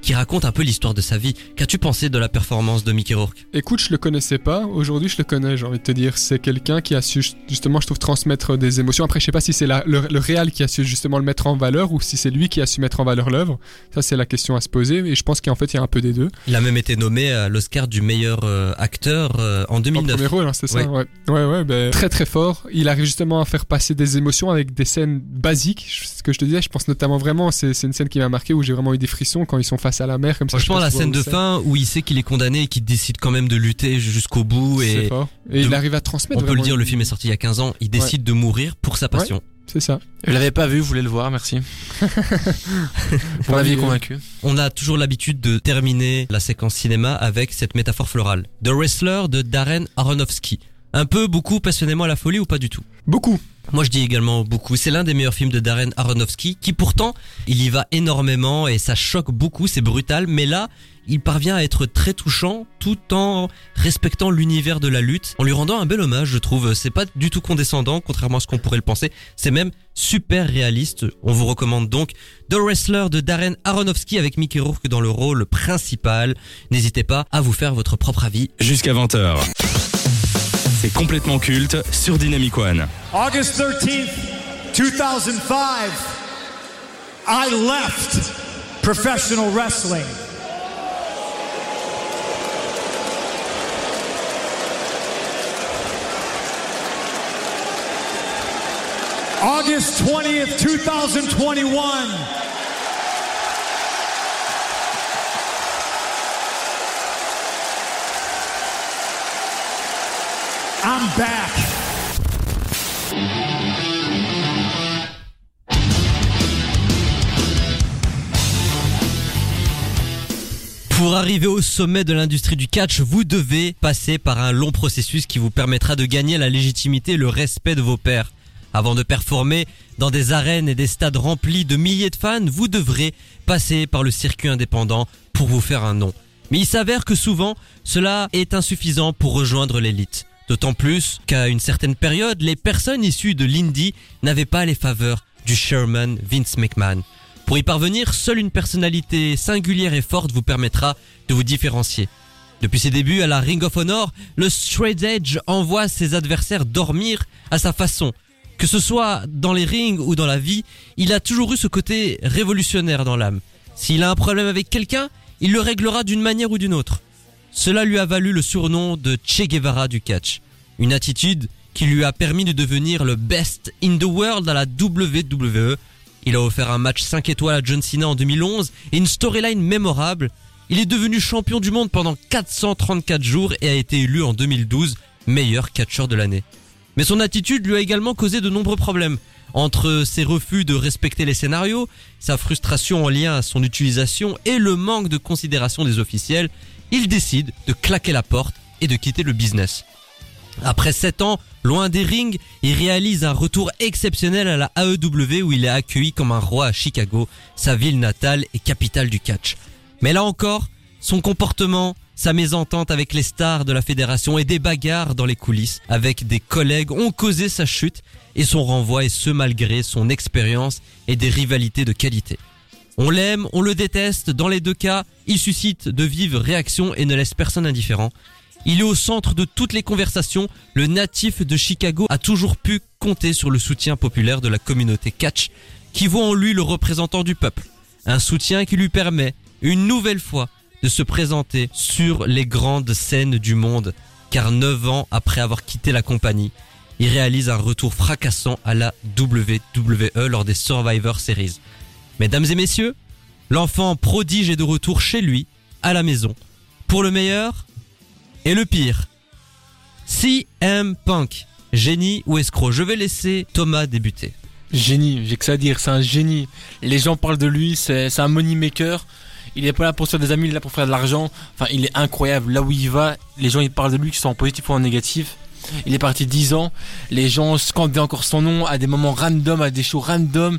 qui raconte un peu l'histoire de sa vie. Qu'as-tu pensé de la performance de Mickey Rourke? Écoute, je le connaissais pas. Aujourd'hui, je le connais, j'ai envie de te dire. C'est quelqu'un qui a su, justement, je trouve, transmettre des émotions. Après, je sais pas si c'est la- le, le réal qui a su justement le mettre en valeur ou si c'est lui qui a su mettre en valeur l'œuvre. Ça, c'est la question à se poser. Et je pense qu'en fait, il y a un peu des deux. Il a même été nommé à l'Oscar du meilleur euh, acteur euh, en En 2009. premier rôle, hein, c'est ça. Ouais. Ouais, ouais, ouais. ben, très, très fort. Il arrive justement à faire passer des émotions avec des scènes basiques. Ce que je te disais, je pense notamment vraiment, c'est c'est une scène qui m'a marqué où j'ai vraiment eu des frissons quand ils sont face à la mer, comme ça. Franchement, la scène de fin où il sait qu'il est condamné et qu'il décide quand même de lutter jusqu'au bout C'est et fort. Et de- il arrive à transmettre. on peut le dire, le film est sorti il y a 15 ans, il décide de mourir pour sa passion. C'est ça. Je l'avais pas vu, je voulais le voir, merci. Vous m'aviez convaincu. On a toujours l'habitude de terminer la séquence cinéma avec cette métaphore florale. The Wrestler de Darren Aronofsky. Un peu, beaucoup, passionnément à la folie ou pas du tout Beaucoup. Moi je dis également beaucoup. C'est l'un des meilleurs films de Darren Aronofsky qui pourtant, il y va énormément et ça choque beaucoup, c'est brutal. Mais là, il parvient à être très touchant tout en respectant l'univers de la lutte, en lui rendant un bel hommage, je trouve. C'est pas du tout condescendant, contrairement à ce qu'on pourrait le penser. C'est même super réaliste. On vous recommande donc The Wrestler de Darren Aronofsky avec Mickey Rourke dans le rôle principal. N'hésitez pas à vous faire votre propre avis. Jusqu'à 20h. C'est complètement culte sur Dynamic One. August 13th, 2005, I left professional wrestling. August 20th, 2021. I'm back. Pour arriver au sommet de l'industrie du catch, vous devez passer par un long processus qui vous permettra de gagner la légitimité et le respect de vos pairs. Avant de performer dans des arènes et des stades remplis de milliers de fans, vous devrez passer par le circuit indépendant pour vous faire un nom. Mais il s'avère que souvent, cela est insuffisant pour rejoindre l'élite. D'autant plus qu'à une certaine période, les personnes issues de l'indie n'avaient pas les faveurs du Sherman Vince McMahon. Pour y parvenir, seule une personnalité singulière et forte vous permettra de vous différencier. Depuis ses débuts à la Ring of Honor, le Straight Edge envoie ses adversaires dormir à sa façon. Que ce soit dans les rings ou dans la vie, il a toujours eu ce côté révolutionnaire dans l'âme. S'il a un problème avec quelqu'un, il le réglera d'une manière ou d'une autre. Cela lui a valu le surnom de Che Guevara du catch. Une attitude qui lui a permis de devenir le best in the world à la WWE. Il a offert un match 5 étoiles à John Cena en 2011 et une storyline mémorable. Il est devenu champion du monde pendant 434 jours et a été élu en 2012 meilleur catcheur de l'année. Mais son attitude lui a également causé de nombreux problèmes. Entre ses refus de respecter les scénarios, sa frustration en lien à son utilisation et le manque de considération des officiels, il décide de claquer la porte et de quitter le business. Après 7 ans, loin des rings, il réalise un retour exceptionnel à la AEW où il est accueilli comme un roi à Chicago, sa ville natale et capitale du catch. Mais là encore, son comportement, sa mésentente avec les stars de la fédération et des bagarres dans les coulisses avec des collègues ont causé sa chute et son renvoi et ce malgré son expérience et des rivalités de qualité. On l'aime, on le déteste, dans les deux cas, il suscite de vives réactions et ne laisse personne indifférent. Il est au centre de toutes les conversations, le natif de Chicago a toujours pu compter sur le soutien populaire de la communauté catch, qui voit en lui le représentant du peuple. Un soutien qui lui permet, une nouvelle fois, de se présenter sur les grandes scènes du monde, car neuf ans après avoir quitté la compagnie, il réalise un retour fracassant à la WWE lors des Survivor Series. Mesdames et messieurs, l'enfant prodige est de retour chez lui, à la maison, pour le meilleur et le pire. CM Punk, génie ou escroc Je vais laisser Thomas débuter. Génie, j'ai que ça à dire, c'est un génie. Les gens parlent de lui, c'est un money maker. Il est pas là pour se faire des amis, il est là pour faire de l'argent. Enfin, il est incroyable. Là où il va, les gens ils parlent de lui, qu'ils sont en positif ou en négatif. Il est parti 10 ans. Les gens scandaient encore son nom à des moments random, à des shows random.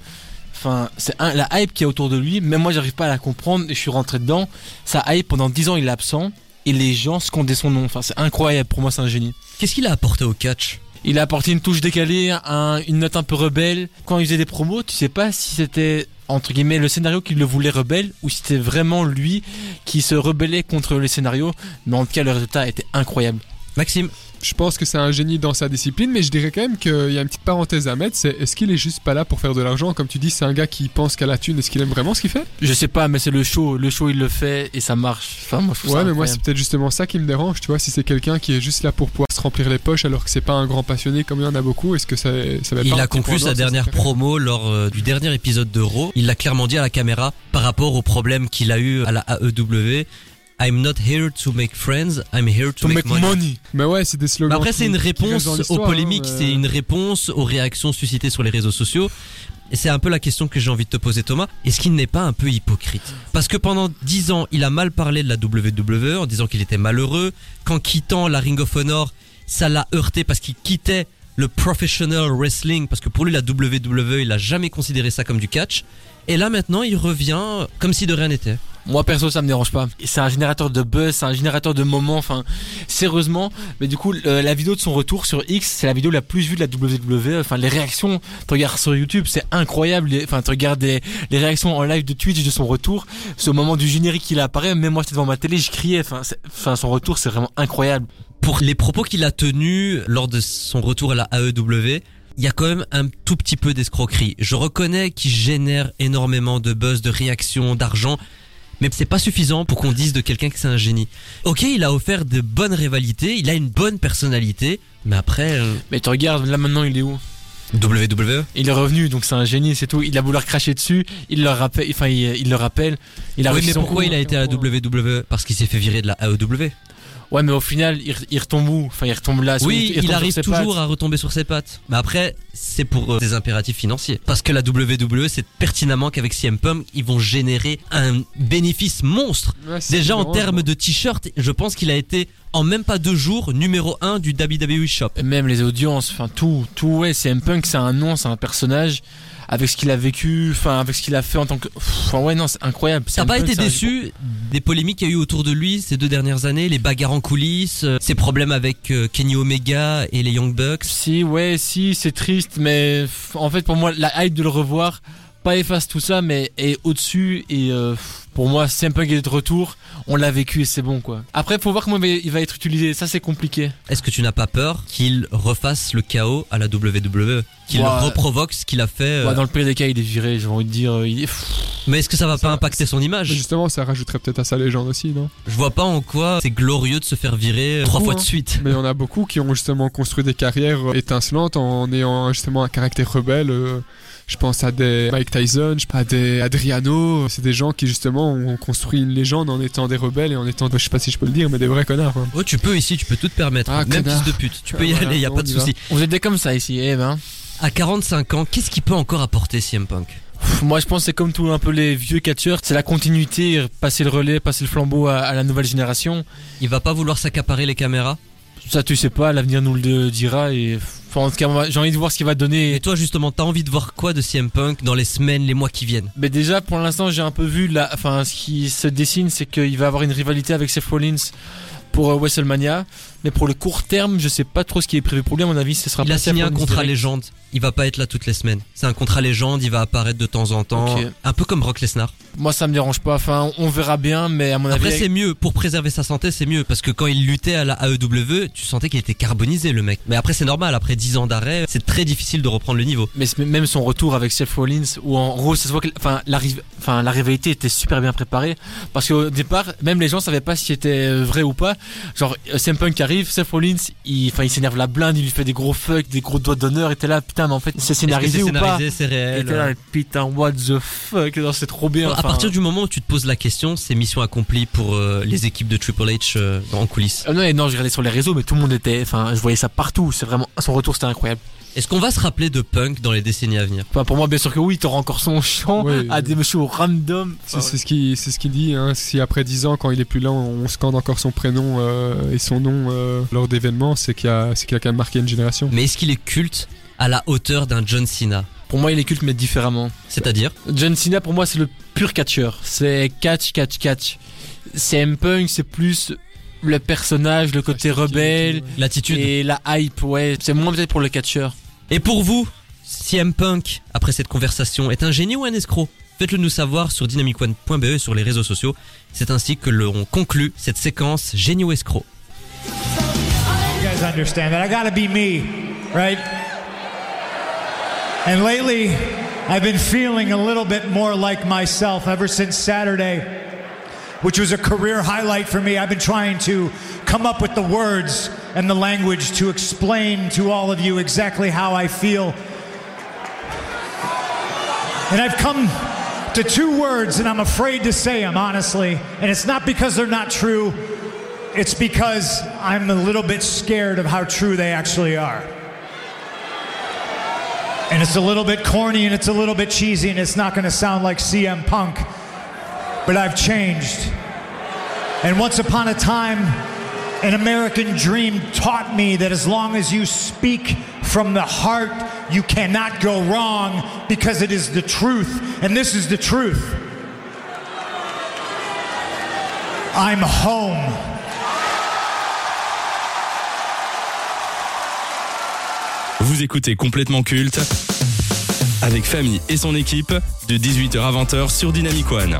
Enfin, c'est un- la hype qui est autour de lui. Même moi, j'arrive pas à la comprendre. Et je suis rentré dedans. Sa hype pendant 10 ans, il est absent. Et les gens scandaient son nom. Enfin, c'est incroyable. Pour moi, c'est un génie. Qu'est-ce qu'il a apporté au catch? Il a apporté une touche décalée, un- une note un peu rebelle. Quand il faisait des promos, tu sais pas si c'était entre guillemets le scénario qui le voulait rebelle ou si c'était vraiment lui qui se rebellait contre le scénario. Mais en tout cas, le résultat était incroyable. Maxime? Je pense que c'est un génie dans sa discipline, mais je dirais quand même qu'il y a une petite parenthèse à mettre, c'est est-ce qu'il est juste pas là pour faire de l'argent? Comme tu dis, c'est un gars qui pense qu'à la thune, est-ce qu'il aime vraiment ce qu'il fait? Je sais pas, mais c'est le show. Le show, il le fait et ça marche. Enfin, moi, je trouve Ouais, ça mais moi c'est peut-être justement ça qui me dérange, tu vois, si c'est quelqu'un qui est juste là pour pouvoir se remplir les poches alors que c'est pas un grand passionné comme il y en a beaucoup, est-ce que ça, ça va être Il pas a conclu sa dernière promo lors euh, du dernier épisode de Raw. Il l'a clairement dit à la caméra par rapport aux problèmes qu'il a eu à la AEW. I'm not here to make friends, I'm here to, To make, make money. money. Mais ouais, c'est des Mais slogans. après, c'est une réponse aux l'histoire, polémiques, hein, c'est une réponse aux réactions suscitées sur les réseaux sociaux. Et c'est un peu la question que j'ai envie de te poser, Thomas. Est-ce qu'il n'est pas un peu hypocrite? Parce que pendant 10 ans, il a mal parlé de la WWE en disant qu'il était malheureux. Qu'en quittant la Ring of Honor, ça l'a heurté parce qu'il quittait le professional wrestling. Parce que pour lui, la WWE, il a jamais considéré ça comme du catch. Et là, maintenant, il revient comme si de rien n'était. Moi perso ça me dérange pas. C'est un générateur de buzz, c'est un générateur de moments. Enfin, sérieusement. Mais du coup, la vidéo de son retour sur X, c'est la vidéo la plus vue de la WWE. Enfin, les réactions, tu regardes sur YouTube, c'est incroyable. Enfin, tu regardes les, les réactions en live de Twitch de son retour. C'est au moment du générique il apparaît. Même moi, j'étais devant ma télé, je criais. Enfin, son retour, c'est vraiment incroyable. pour les propos qu'il a tenus lors de son retour à la AEW, il y a quand même un tout petit peu d'escroquerie. Je reconnais qu'il génère énormément de buzz, de réactions, d'argent, mais c'est pas suffisant pour qu'on dise de quelqu'un que c'est un génie. Ok, il a offert de bonnes rivalités, il a une bonne personnalité, mais après, euh, Mais tu regardes, là maintenant, il est où? WWE, Il est revenu, donc c'est un génie, c'est tout. Il a voulu leur cracher dessus. Il le rappelle. Enfin, il, il le rappelle. Il a oui, mais pourquoi coup. il a été à la WWE Parce qu'il s'est fait virer de la AEW. Ouais, mais au final, il, il retombe où? Enfin, il retombe là. Oui, il arrive toujours pattes. à retomber sur ses pattes. Mais après, c'est pour euh, des impératifs financiers. Parce que la WWE sait pertinemment qu'avec CM Punk, ils vont générer un bénéfice monstre. Ouais, c'est Déjà en termes de t-shirt, je pense qu'il a été en même pas deux jours numéro un du WWE Shop. Et même les audiences, enfin tout, tout ouais, CM Punk c'est un nom, c'est un personnage avec ce qu'il a vécu, enfin avec ce qu'il a fait en tant que, enfin ouais non c'est incroyable. T'as pas Punk, été déçu des polémiques qu'il y a eu autour de lui ces deux dernières années, les bagarres en coulisses, euh, ses problèmes avec euh, Kenny Omega et les Young Bucks? Si ouais si c'est triste, mais en fait pour moi la hype de le revoir pas efface tout ça, mais est au-dessus et euh, pour moi CM Punk est de retour, on l'a vécu et c'est bon quoi. Après faut voir comment il va- être utilisé, ça c'est compliqué. Est-ce que tu n'as pas peur qu'il refasse le chaos à la WWE Qu'il Ouais. reprovoque ce qu'il a fait euh, Ouais, dans le pire des cas il est viré, j'ai envie de dire, euh, il est- Mais est-ce que ça va Ça- pas impacter son image? Justement, ça rajouterait peut-être à sa légende aussi, non? Je vois pas en quoi c'est glorieux de se faire virer trois fois de hein. suite. Mais il y en a beaucoup qui ont justement construit des carrières étincelantes en ayant justement un caractère rebelle. Je pense à des Mike Tyson, je pense à des Adriano. C'est des gens qui justement ont construit une légende en étant des rebelles et en étant, je sais pas si je peux le dire, mais des vrais connards. quoi. Oh, tu peux ici, tu peux tout te permettre. Ah, Même connard. fils de pute. Tu peux y Ah, voilà, aller, y a pas de souci. vous êtes des comme ça ici, eh ben. À 45 ans, qu'est-ce qu'il peut encore apporter CM Punk? Moi, je pense que c'est comme tous un peu les vieux catcheurs, c'est la continuité, passer le relais, passer le flambeau à, à la nouvelle génération. Il va pas vouloir s'accaparer les caméras? Ça, tu sais pas, l'avenir nous le dira et en tout cas, j'ai envie de voir ce qu'il va Et donner. toi justement, t'as envie de voir quoi de CM Punk dans les semaines, les mois qui viennent? Mais déjà, pour l'instant, j'ai un peu vu la, enfin, ce qui se dessine, c'est qu'il va avoir une rivalité avec Seth Rollins pour euh, WrestleMania. Mais pour le court terme, je sais pas trop ce qui est prévu pour lui. À mon avis, ce sera Il pas a signé un contrat direct. légende. Il va pas être là toutes les semaines. C'est un contrat légende, il va apparaître de temps en temps. Un peu comme Brock Lesnar. Moi, ça me dérange pas. Enfin, on verra bien, mais à mon Après avis, c'est mieux, pour préserver sa santé c'est mieux. Parce que quand il luttait à la AEW, tu sentais qu'il était carbonisé le mec. Mais après c'est normal, après 10 ans d'arrêt, c'est très difficile de reprendre le niveau. Mais même son retour avec Seth Rollins, où en gros, ça se voit que enfin, la, enfin, la rivalité était super bien préparée. Parce qu'au départ, même les gens savaient pas si c'était vrai ou pas. Genre, euh, CM Punk arrive, arrive, Seth Rollins, il, s'énerve la blinde, il lui fait des gros fuck, des gros doigts d'honneur, et t'es là, putain, mais en fait, c'est scénarisé c'est ou pas c'est Et réel t'es là, putain, what the fuck, c'est trop bien. à partir du moment où tu te poses la question, c'est mission accomplie pour euh, les équipes de Triple H euh, en coulisses. Ah non, et non, je regardais sur les réseaux, mais tout le monde était, enfin, je voyais ça partout. C'est vraiment, son retour, c'était incroyable. Est-ce qu'on va se rappeler de Punk dans les décennies à venir? Enfin, pour moi, bien sûr que oui, t'auras encore son chant Ouais. à des shows random. C'est c'est ce qui c'est ce qu'il dit. Hein. Si après 10 ans, quand il est plus là, on, on scande encore son prénom euh, et son nom euh, lors d'événements, c'est qu'il a c'est qu'il a quand même marqué une génération. Mais est-ce qu'il est culte à la hauteur d'un John Cena? Pour moi, il est culte, mais différemment. C'est-à-dire? John Cena, pour moi, c'est le pur catcheur. C'est catch, catch, catch. CM Punk, c'est plus le personnage, le côté rebelle L'attitude et la hype, ouais. C'est moins peut-être pour le catcheur. Et pour vous, CM Punk, après cette conversation, est un génie ou un escroc Faites-le nous savoir sur dynamicone.be sur les réseaux sociaux. C'est ainsi que l'on conclut cette séquence génie ou escroc. You guys understand that I gotta be me, right? And lately, I've been feeling a little bit more like myself ever since Saturday, which was a career highlight for me. I've been trying to come up with the words and the language to explain to all of you exactly how I feel. And I've come to two words, and I'm afraid to say them, honestly. And it's not because they're not true, it's because I'm a little bit scared of how true they actually are. And it's a little bit corny and it's a little bit cheesy and it's not going to sound like CM Punk, but I've changed. And once upon a time, an American dream taught me that as long as you speak from the heart, you cannot go wrong because it is the truth. And this is the truth. I'm home. Vous écoutez complètement culte avec Famille et son équipe de 18h à 20h sur Dynamic One.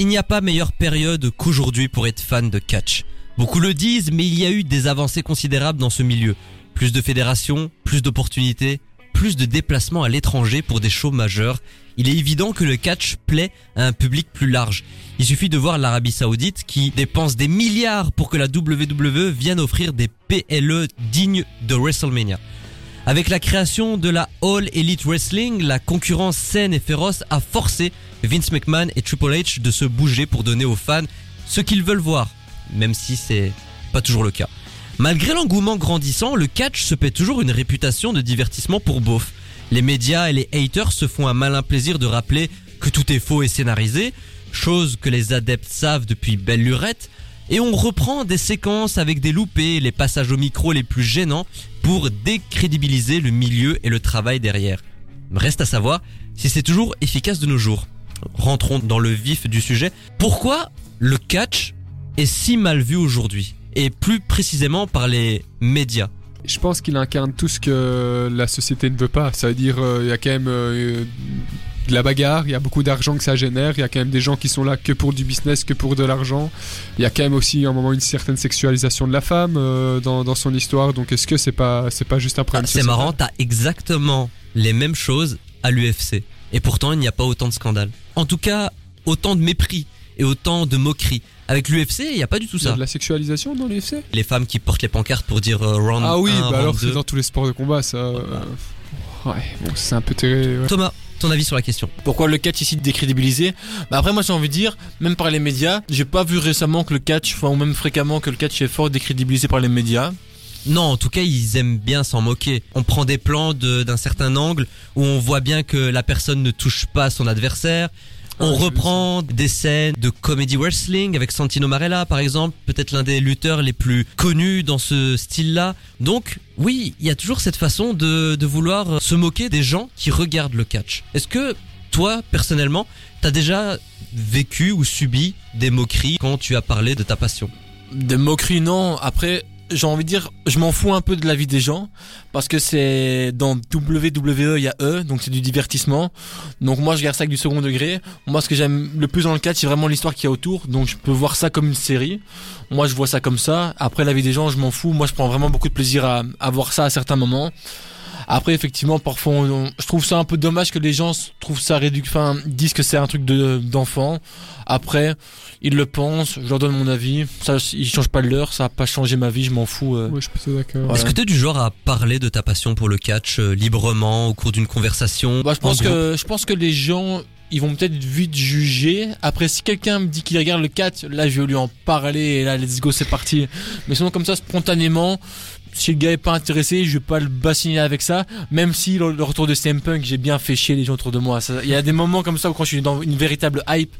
Il n'y a pas meilleure période qu'aujourd'hui pour être fan de catch. Beaucoup le disent, mais il y a eu des avancées considérables dans ce milieu. Plus de fédérations, plus d'opportunités, plus de déplacements à l'étranger pour des shows majeurs. Il est évident que le catch plaît à un public plus large. Il suffit de voir l'Arabie Saoudite qui dépense des milliards pour que la WWE vienne offrir des PLE dignes de WrestleMania. Avec la création de la All Elite Wrestling, la concurrence saine et féroce a forcé Vince McMahon et Triple H de se bouger pour donner aux fans ce qu'ils veulent voir, même si c'est pas toujours le cas. Malgré l'engouement grandissant, le catch se paie toujours une réputation de divertissement pour beauf. Les médias et les haters se font un malin plaisir de rappeler que tout est faux et scénarisé, chose que les adeptes savent depuis belle lurette, et on reprend des séquences avec des loupés, les passages au micro les plus gênants pour décrédibiliser le milieu et le travail derrière. Reste à savoir si c'est toujours efficace de nos jours. Rentrons dans le vif du sujet. Pourquoi le catch est si mal vu aujourd'hui? Et plus précisément par les médias. Je pense qu'il incarne tout ce que la société ne veut pas. Ça veut dire, euh, il y a quand même euh, de la bagarre, il y a beaucoup d'argent que ça génère, il y a quand même des gens qui sont là que pour du business, que pour de l'argent. Il y a quand même aussi à un moment une certaine sexualisation de la femme euh, dans, dans son histoire. Donc est-ce que c'est pas c'est pas juste un problème Ah, C'est marrant, t'as exactement les mêmes choses à l'UFC. Et pourtant, il n'y a pas autant de scandales. En tout cas, autant de mépris et autant de moqueries. Avec l'UFC, il n'y a pas du tout Il y a ça. de la sexualisation dans l'UFC Les femmes qui portent les pancartes pour dire euh, round Ah oui, 1, bah round alors 2. c'est dans tous les sports de combat ça. euh, Ouais, bon, c'est un peu terrible. ouais. Thomas, ton avis sur la question Pourquoi le catch ici décrédibilisé Bah après moi j'ai envie de dire, même par les médias, j'ai pas vu récemment que le catch, enfin ou même fréquemment que le catch est fort décrédibilisé par les médias. Non, en tout cas, ils aiment bien s'en moquer. On prend des plans de- d'un certain angle où on voit bien que la personne ne touche pas son adversaire. On reprend des scènes de comedy wrestling avec Santino Marella, par exemple, peut-être l'un des lutteurs les plus connus dans ce style-là. Donc, oui, il y a toujours cette façon de, de vouloir se moquer des gens qui regardent le catch. Est-ce que toi, personnellement, t'as déjà vécu ou subi des moqueries quand tu as parlé de ta passion? Des moqueries non, après j'ai envie de dire, je m'en fous un peu de la vie des gens parce que c'est dans WWE il y a E, donc c'est du divertissement. Donc moi je garde ça avec du second degré. Moi ce que j'aime le plus dans le catch c'est vraiment l'histoire qu'il y a autour, donc je peux voir ça comme une série. Moi je vois ça comme ça. Après la vie des gens je m'en fous. Moi je prends vraiment beaucoup de plaisir à, à voir ça à certains moments. Après, effectivement, parfois, on- on- je trouve ça un peu dommage que les gens trouvent ça réduit, enfin, disent que c'est un truc de d'enfant. Après, ils le pensent, je leur donne mon avis. Ça, ils changent pas l'heure, ça a pas changé ma vie, je m'en fous. euh. Ouais, je suis plutôt d'accord. Voilà. Est-ce que t'es du genre à parler de ta passion pour le catch euh, librement au cours d'une conversation Bah, je pense que je pense que les gens ils vont peut-être vite juger. Après, si quelqu'un me dit qu'il regarde le 4, là, je vais lui en parler et là, let's go, c'est parti. Mais sinon, comme ça, spontanément, si le gars est pas intéressé, je vais pas le bassiner avec ça. Même si le, retour de CM Punk, j'ai bien fait chier les gens autour de moi. Il y a des moments comme ça où quand je suis dans une véritable hype,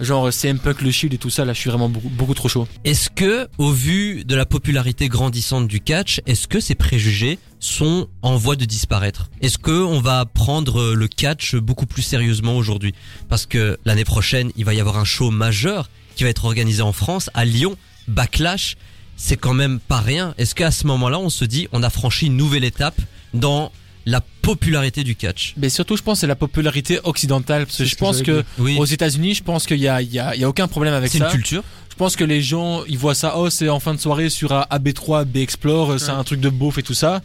genre CM Punk, le Shield et tout ça, là, je suis vraiment beaucoup, beaucoup trop chaud. Est-ce que, au vu de la popularité grandissante du catch, est-ce que ces préjugés sont en voie de disparaître? Est-ce que on va prendre euh, le catch beaucoup plus sérieusement aujourd'hui? Parce que l'année prochaine, il va y avoir un show majeur qui va être organisé en France, à Lyon, Backlash. C'est quand même pas rien. Est-ce qu'à ce moment-là, on se dit, on a franchi une nouvelle étape dans la popularité du catch? Mais surtout, je pense, c'est la popularité occidentale. Parce que C'est je que pense que. Oui, aux États-Unis, je pense qu'il y a, il y a, il y a aucun problème avec c'est ça. une culture. Je pense que les gens, ils voient ça, oh, c'est en fin de soirée sur un AB3, AB Explore, c'est Ouais. un truc de beauf et tout ça.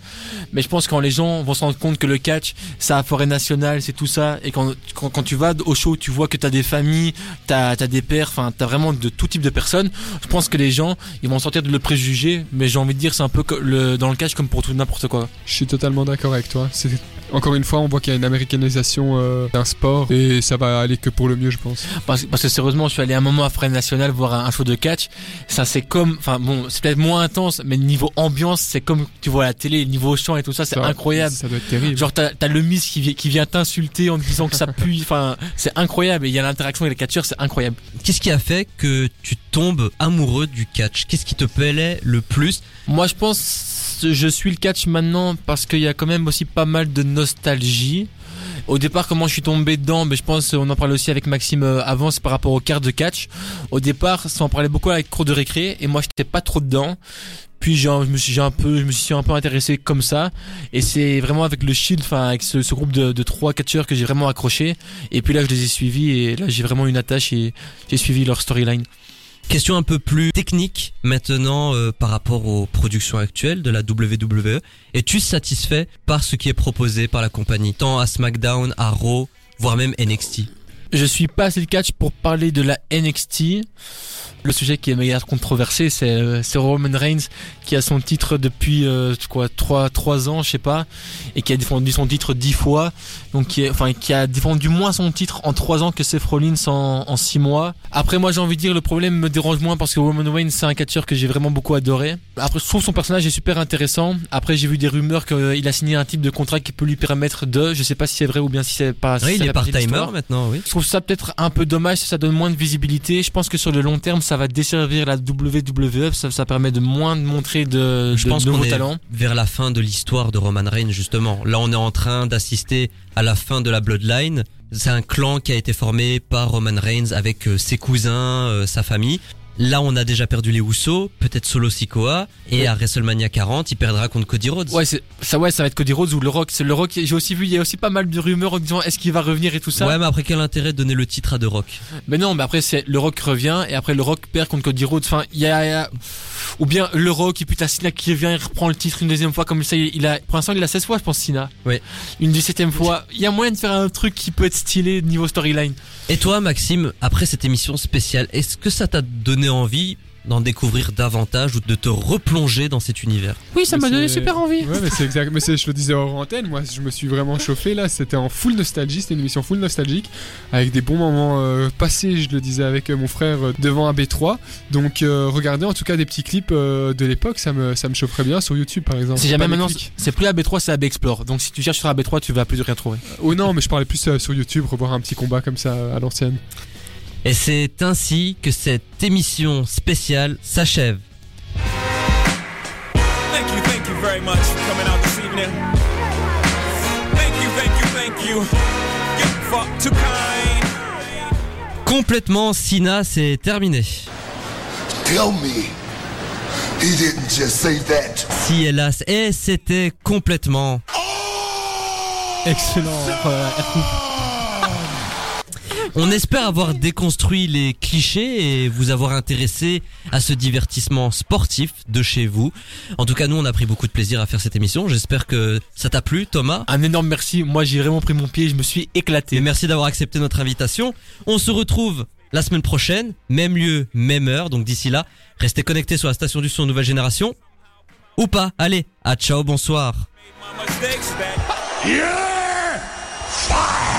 Mais je pense que quand les gens vont se rendre compte que le catch, c'est à forêt nationale, c'est tout ça, et quand, quand, quand tu vas au show, tu vois que t'as des familles, t'as as des pères, enfin, t'as vraiment de tout type de personnes. Je pense que les gens, ils vont sortir de le préjugé, mais j'ai envie de dire, c'est un peu le, dans le catch comme pour tout n'importe quoi. Je suis totalement d'accord avec toi. C'est encore une fois, on voit qu'il y a une américanisation euh, d'un sport et ça va aller que pour le mieux, je pense. Parce, parce que sérieusement, je suis allé un moment à Forêt Nationale voir un, un show de catch. Ça, c'est comme, enfin bon, c'est peut-être moins intense, mais niveau ambiance, c'est comme tu vois à la télé, niveau chant et tout ça, c'est incroyable. Ça doit être terrible. Genre t'as le Miss qui, vient- qui vient t'insulter en te disant que ça pue, enfin c'est incroyable et il y a l'interaction avec les catcheurs, c'est incroyable. Qu'est-ce qui a fait que tu tombes amoureux du catch? Qu'est-ce qui te plaît le plus? Moi je pense je suis le catch maintenant parce qu'il y a quand même aussi pas mal de nostalgie. Au départ, comment je suis tombé dedans, mais je pense, on en parlait aussi avec Maxime euh, avant, par rapport aux cartes de catch. Au départ, ça en parlait beaucoup avec cours de récré, et moi, j'étais pas trop dedans. Puis je me suis, un peu, intéressé comme ça, et c'est vraiment avec le Shield, enfin avec ce, groupe de, de trois catcheurs que j'ai vraiment accroché. Et puis là, je les ai suivis, et là, j'ai vraiment une attache et j'ai suivi leur storyline. Question un peu plus technique maintenant euh, par rapport aux productions actuelles de la WWE. Es-tu satisfait par ce qui est proposé par la compagnie, tant à SmackDown, à Raw, voire même NXT Je suis pas assez le catch pour parler de la NXT. Le sujet qui est méga controversé, c'est euh, c'est Roman Reigns qui a son titre depuis euh, quoi trois trois ans, je sais pas, et qui a défendu son titre dix fois, donc qui est, enfin qui a défendu moins son titre en trois ans que Seth Rollins en, en six mois. Après moi j'ai envie de dire le problème me dérange moins parce que Roman Reigns c'est un catcheur que j'ai vraiment beaucoup adoré. Après je trouve son personnage est super intéressant. Après j'ai vu des rumeurs qu'il a signé un type de contrat qui peut lui permettre de, je sais pas si c'est vrai ou bien si c'est pas. si Oui, il est part-timer maintenant, oui. Je trouve ça peut-être un peu dommage, ça donne moins de visibilité. Je pense que sur le long terme, ça va desservir la WWE, ça, ça permet de moins de montrer de, Je de pense qu'on nouveaux est talents. vers la fin de l'histoire de Roman Reigns justement. Là, on est en train d'assister à la fin de la Bloodline. C'est un clan qui a été formé par Roman Reigns avec euh, ses cousins, euh, sa famille. Là, on a déjà perdu les Usos, peut-être Solo Sikoa, et Ouais. à WrestleMania 40, il perdra contre Cody Rhodes. Ouais, ça, ouais, ça va être Cody Rhodes ou le Rock. Le Rock. J'ai aussi vu, il y a aussi pas mal de rumeurs en disant est-ce qu'il va revenir et tout ça? Ouais, mais après quel intérêt de donner le titre à The Rock? Mais non, mais après c'est le Rock revient et après le Rock perd contre Cody Rhodes. Enfin, il y a, il y a- ou bien le Rock et puis t'as Cena qui revient, il reprend le titre une deuxième fois comme ça. Il a, pour l'instant, il a 16 fois, je pense, Cena. Ouais. Une 17 fois. Il y a moyen de faire un truc qui peut être stylé niveau storyline. Et toi, Maxime, après cette émission spéciale, est-ce que ça t'a donné envie d'en découvrir davantage ou de te replonger dans cet univers Oui, ça m'a donné super envie. Ouais, mais c'est exact. Mais c'est- je le disais hors antenne, moi, je me suis vraiment chauffé là. C'était en full nostalgie. C'était une émission full nostalgique avec des bons moments euh, passés. Je le disais avec euh, mon frère euh, devant un B3. Donc, euh, regardez en tout cas des petits clips euh, de l'époque. Ça me, ça me chaufferait bien sur YouTube par exemple. Si jamais maintenant, c'est plus AB3, c'est AB Explore. Donc si tu cherches sur AB3, tu vas plus rien trouver. Oh non, mais je parlais plus euh, sur YouTube. Revoir un petit combat comme ça à l'ancienne. Et c'est ainsi que cette émission spéciale s'achève. Thank you, thank you very much for coming out this evening. Thank you, thank you, thank you. You're far too kind. Complètement, Sina, c'est terminé. Tell me he didn't just say that. Si hélas, et c'était complètement. Excellent. On espère avoir déconstruit les clichés et vous avoir intéressé à ce divertissement sportif de chez vous. En tout cas, nous, on a pris beaucoup de plaisir à faire cette émission. J'espère que ça t'a plu, Thomas. Un énorme merci. Moi, j'ai vraiment pris mon pied. Je me suis éclaté. Et merci d'avoir accepté notre invitation. On se retrouve la semaine prochaine, même lieu, même heure. Donc d'ici là, restez connectés sur la station du son nouvelle génération. Ou pas. Allez, à ciao, bonsoir. Yeah! Fire!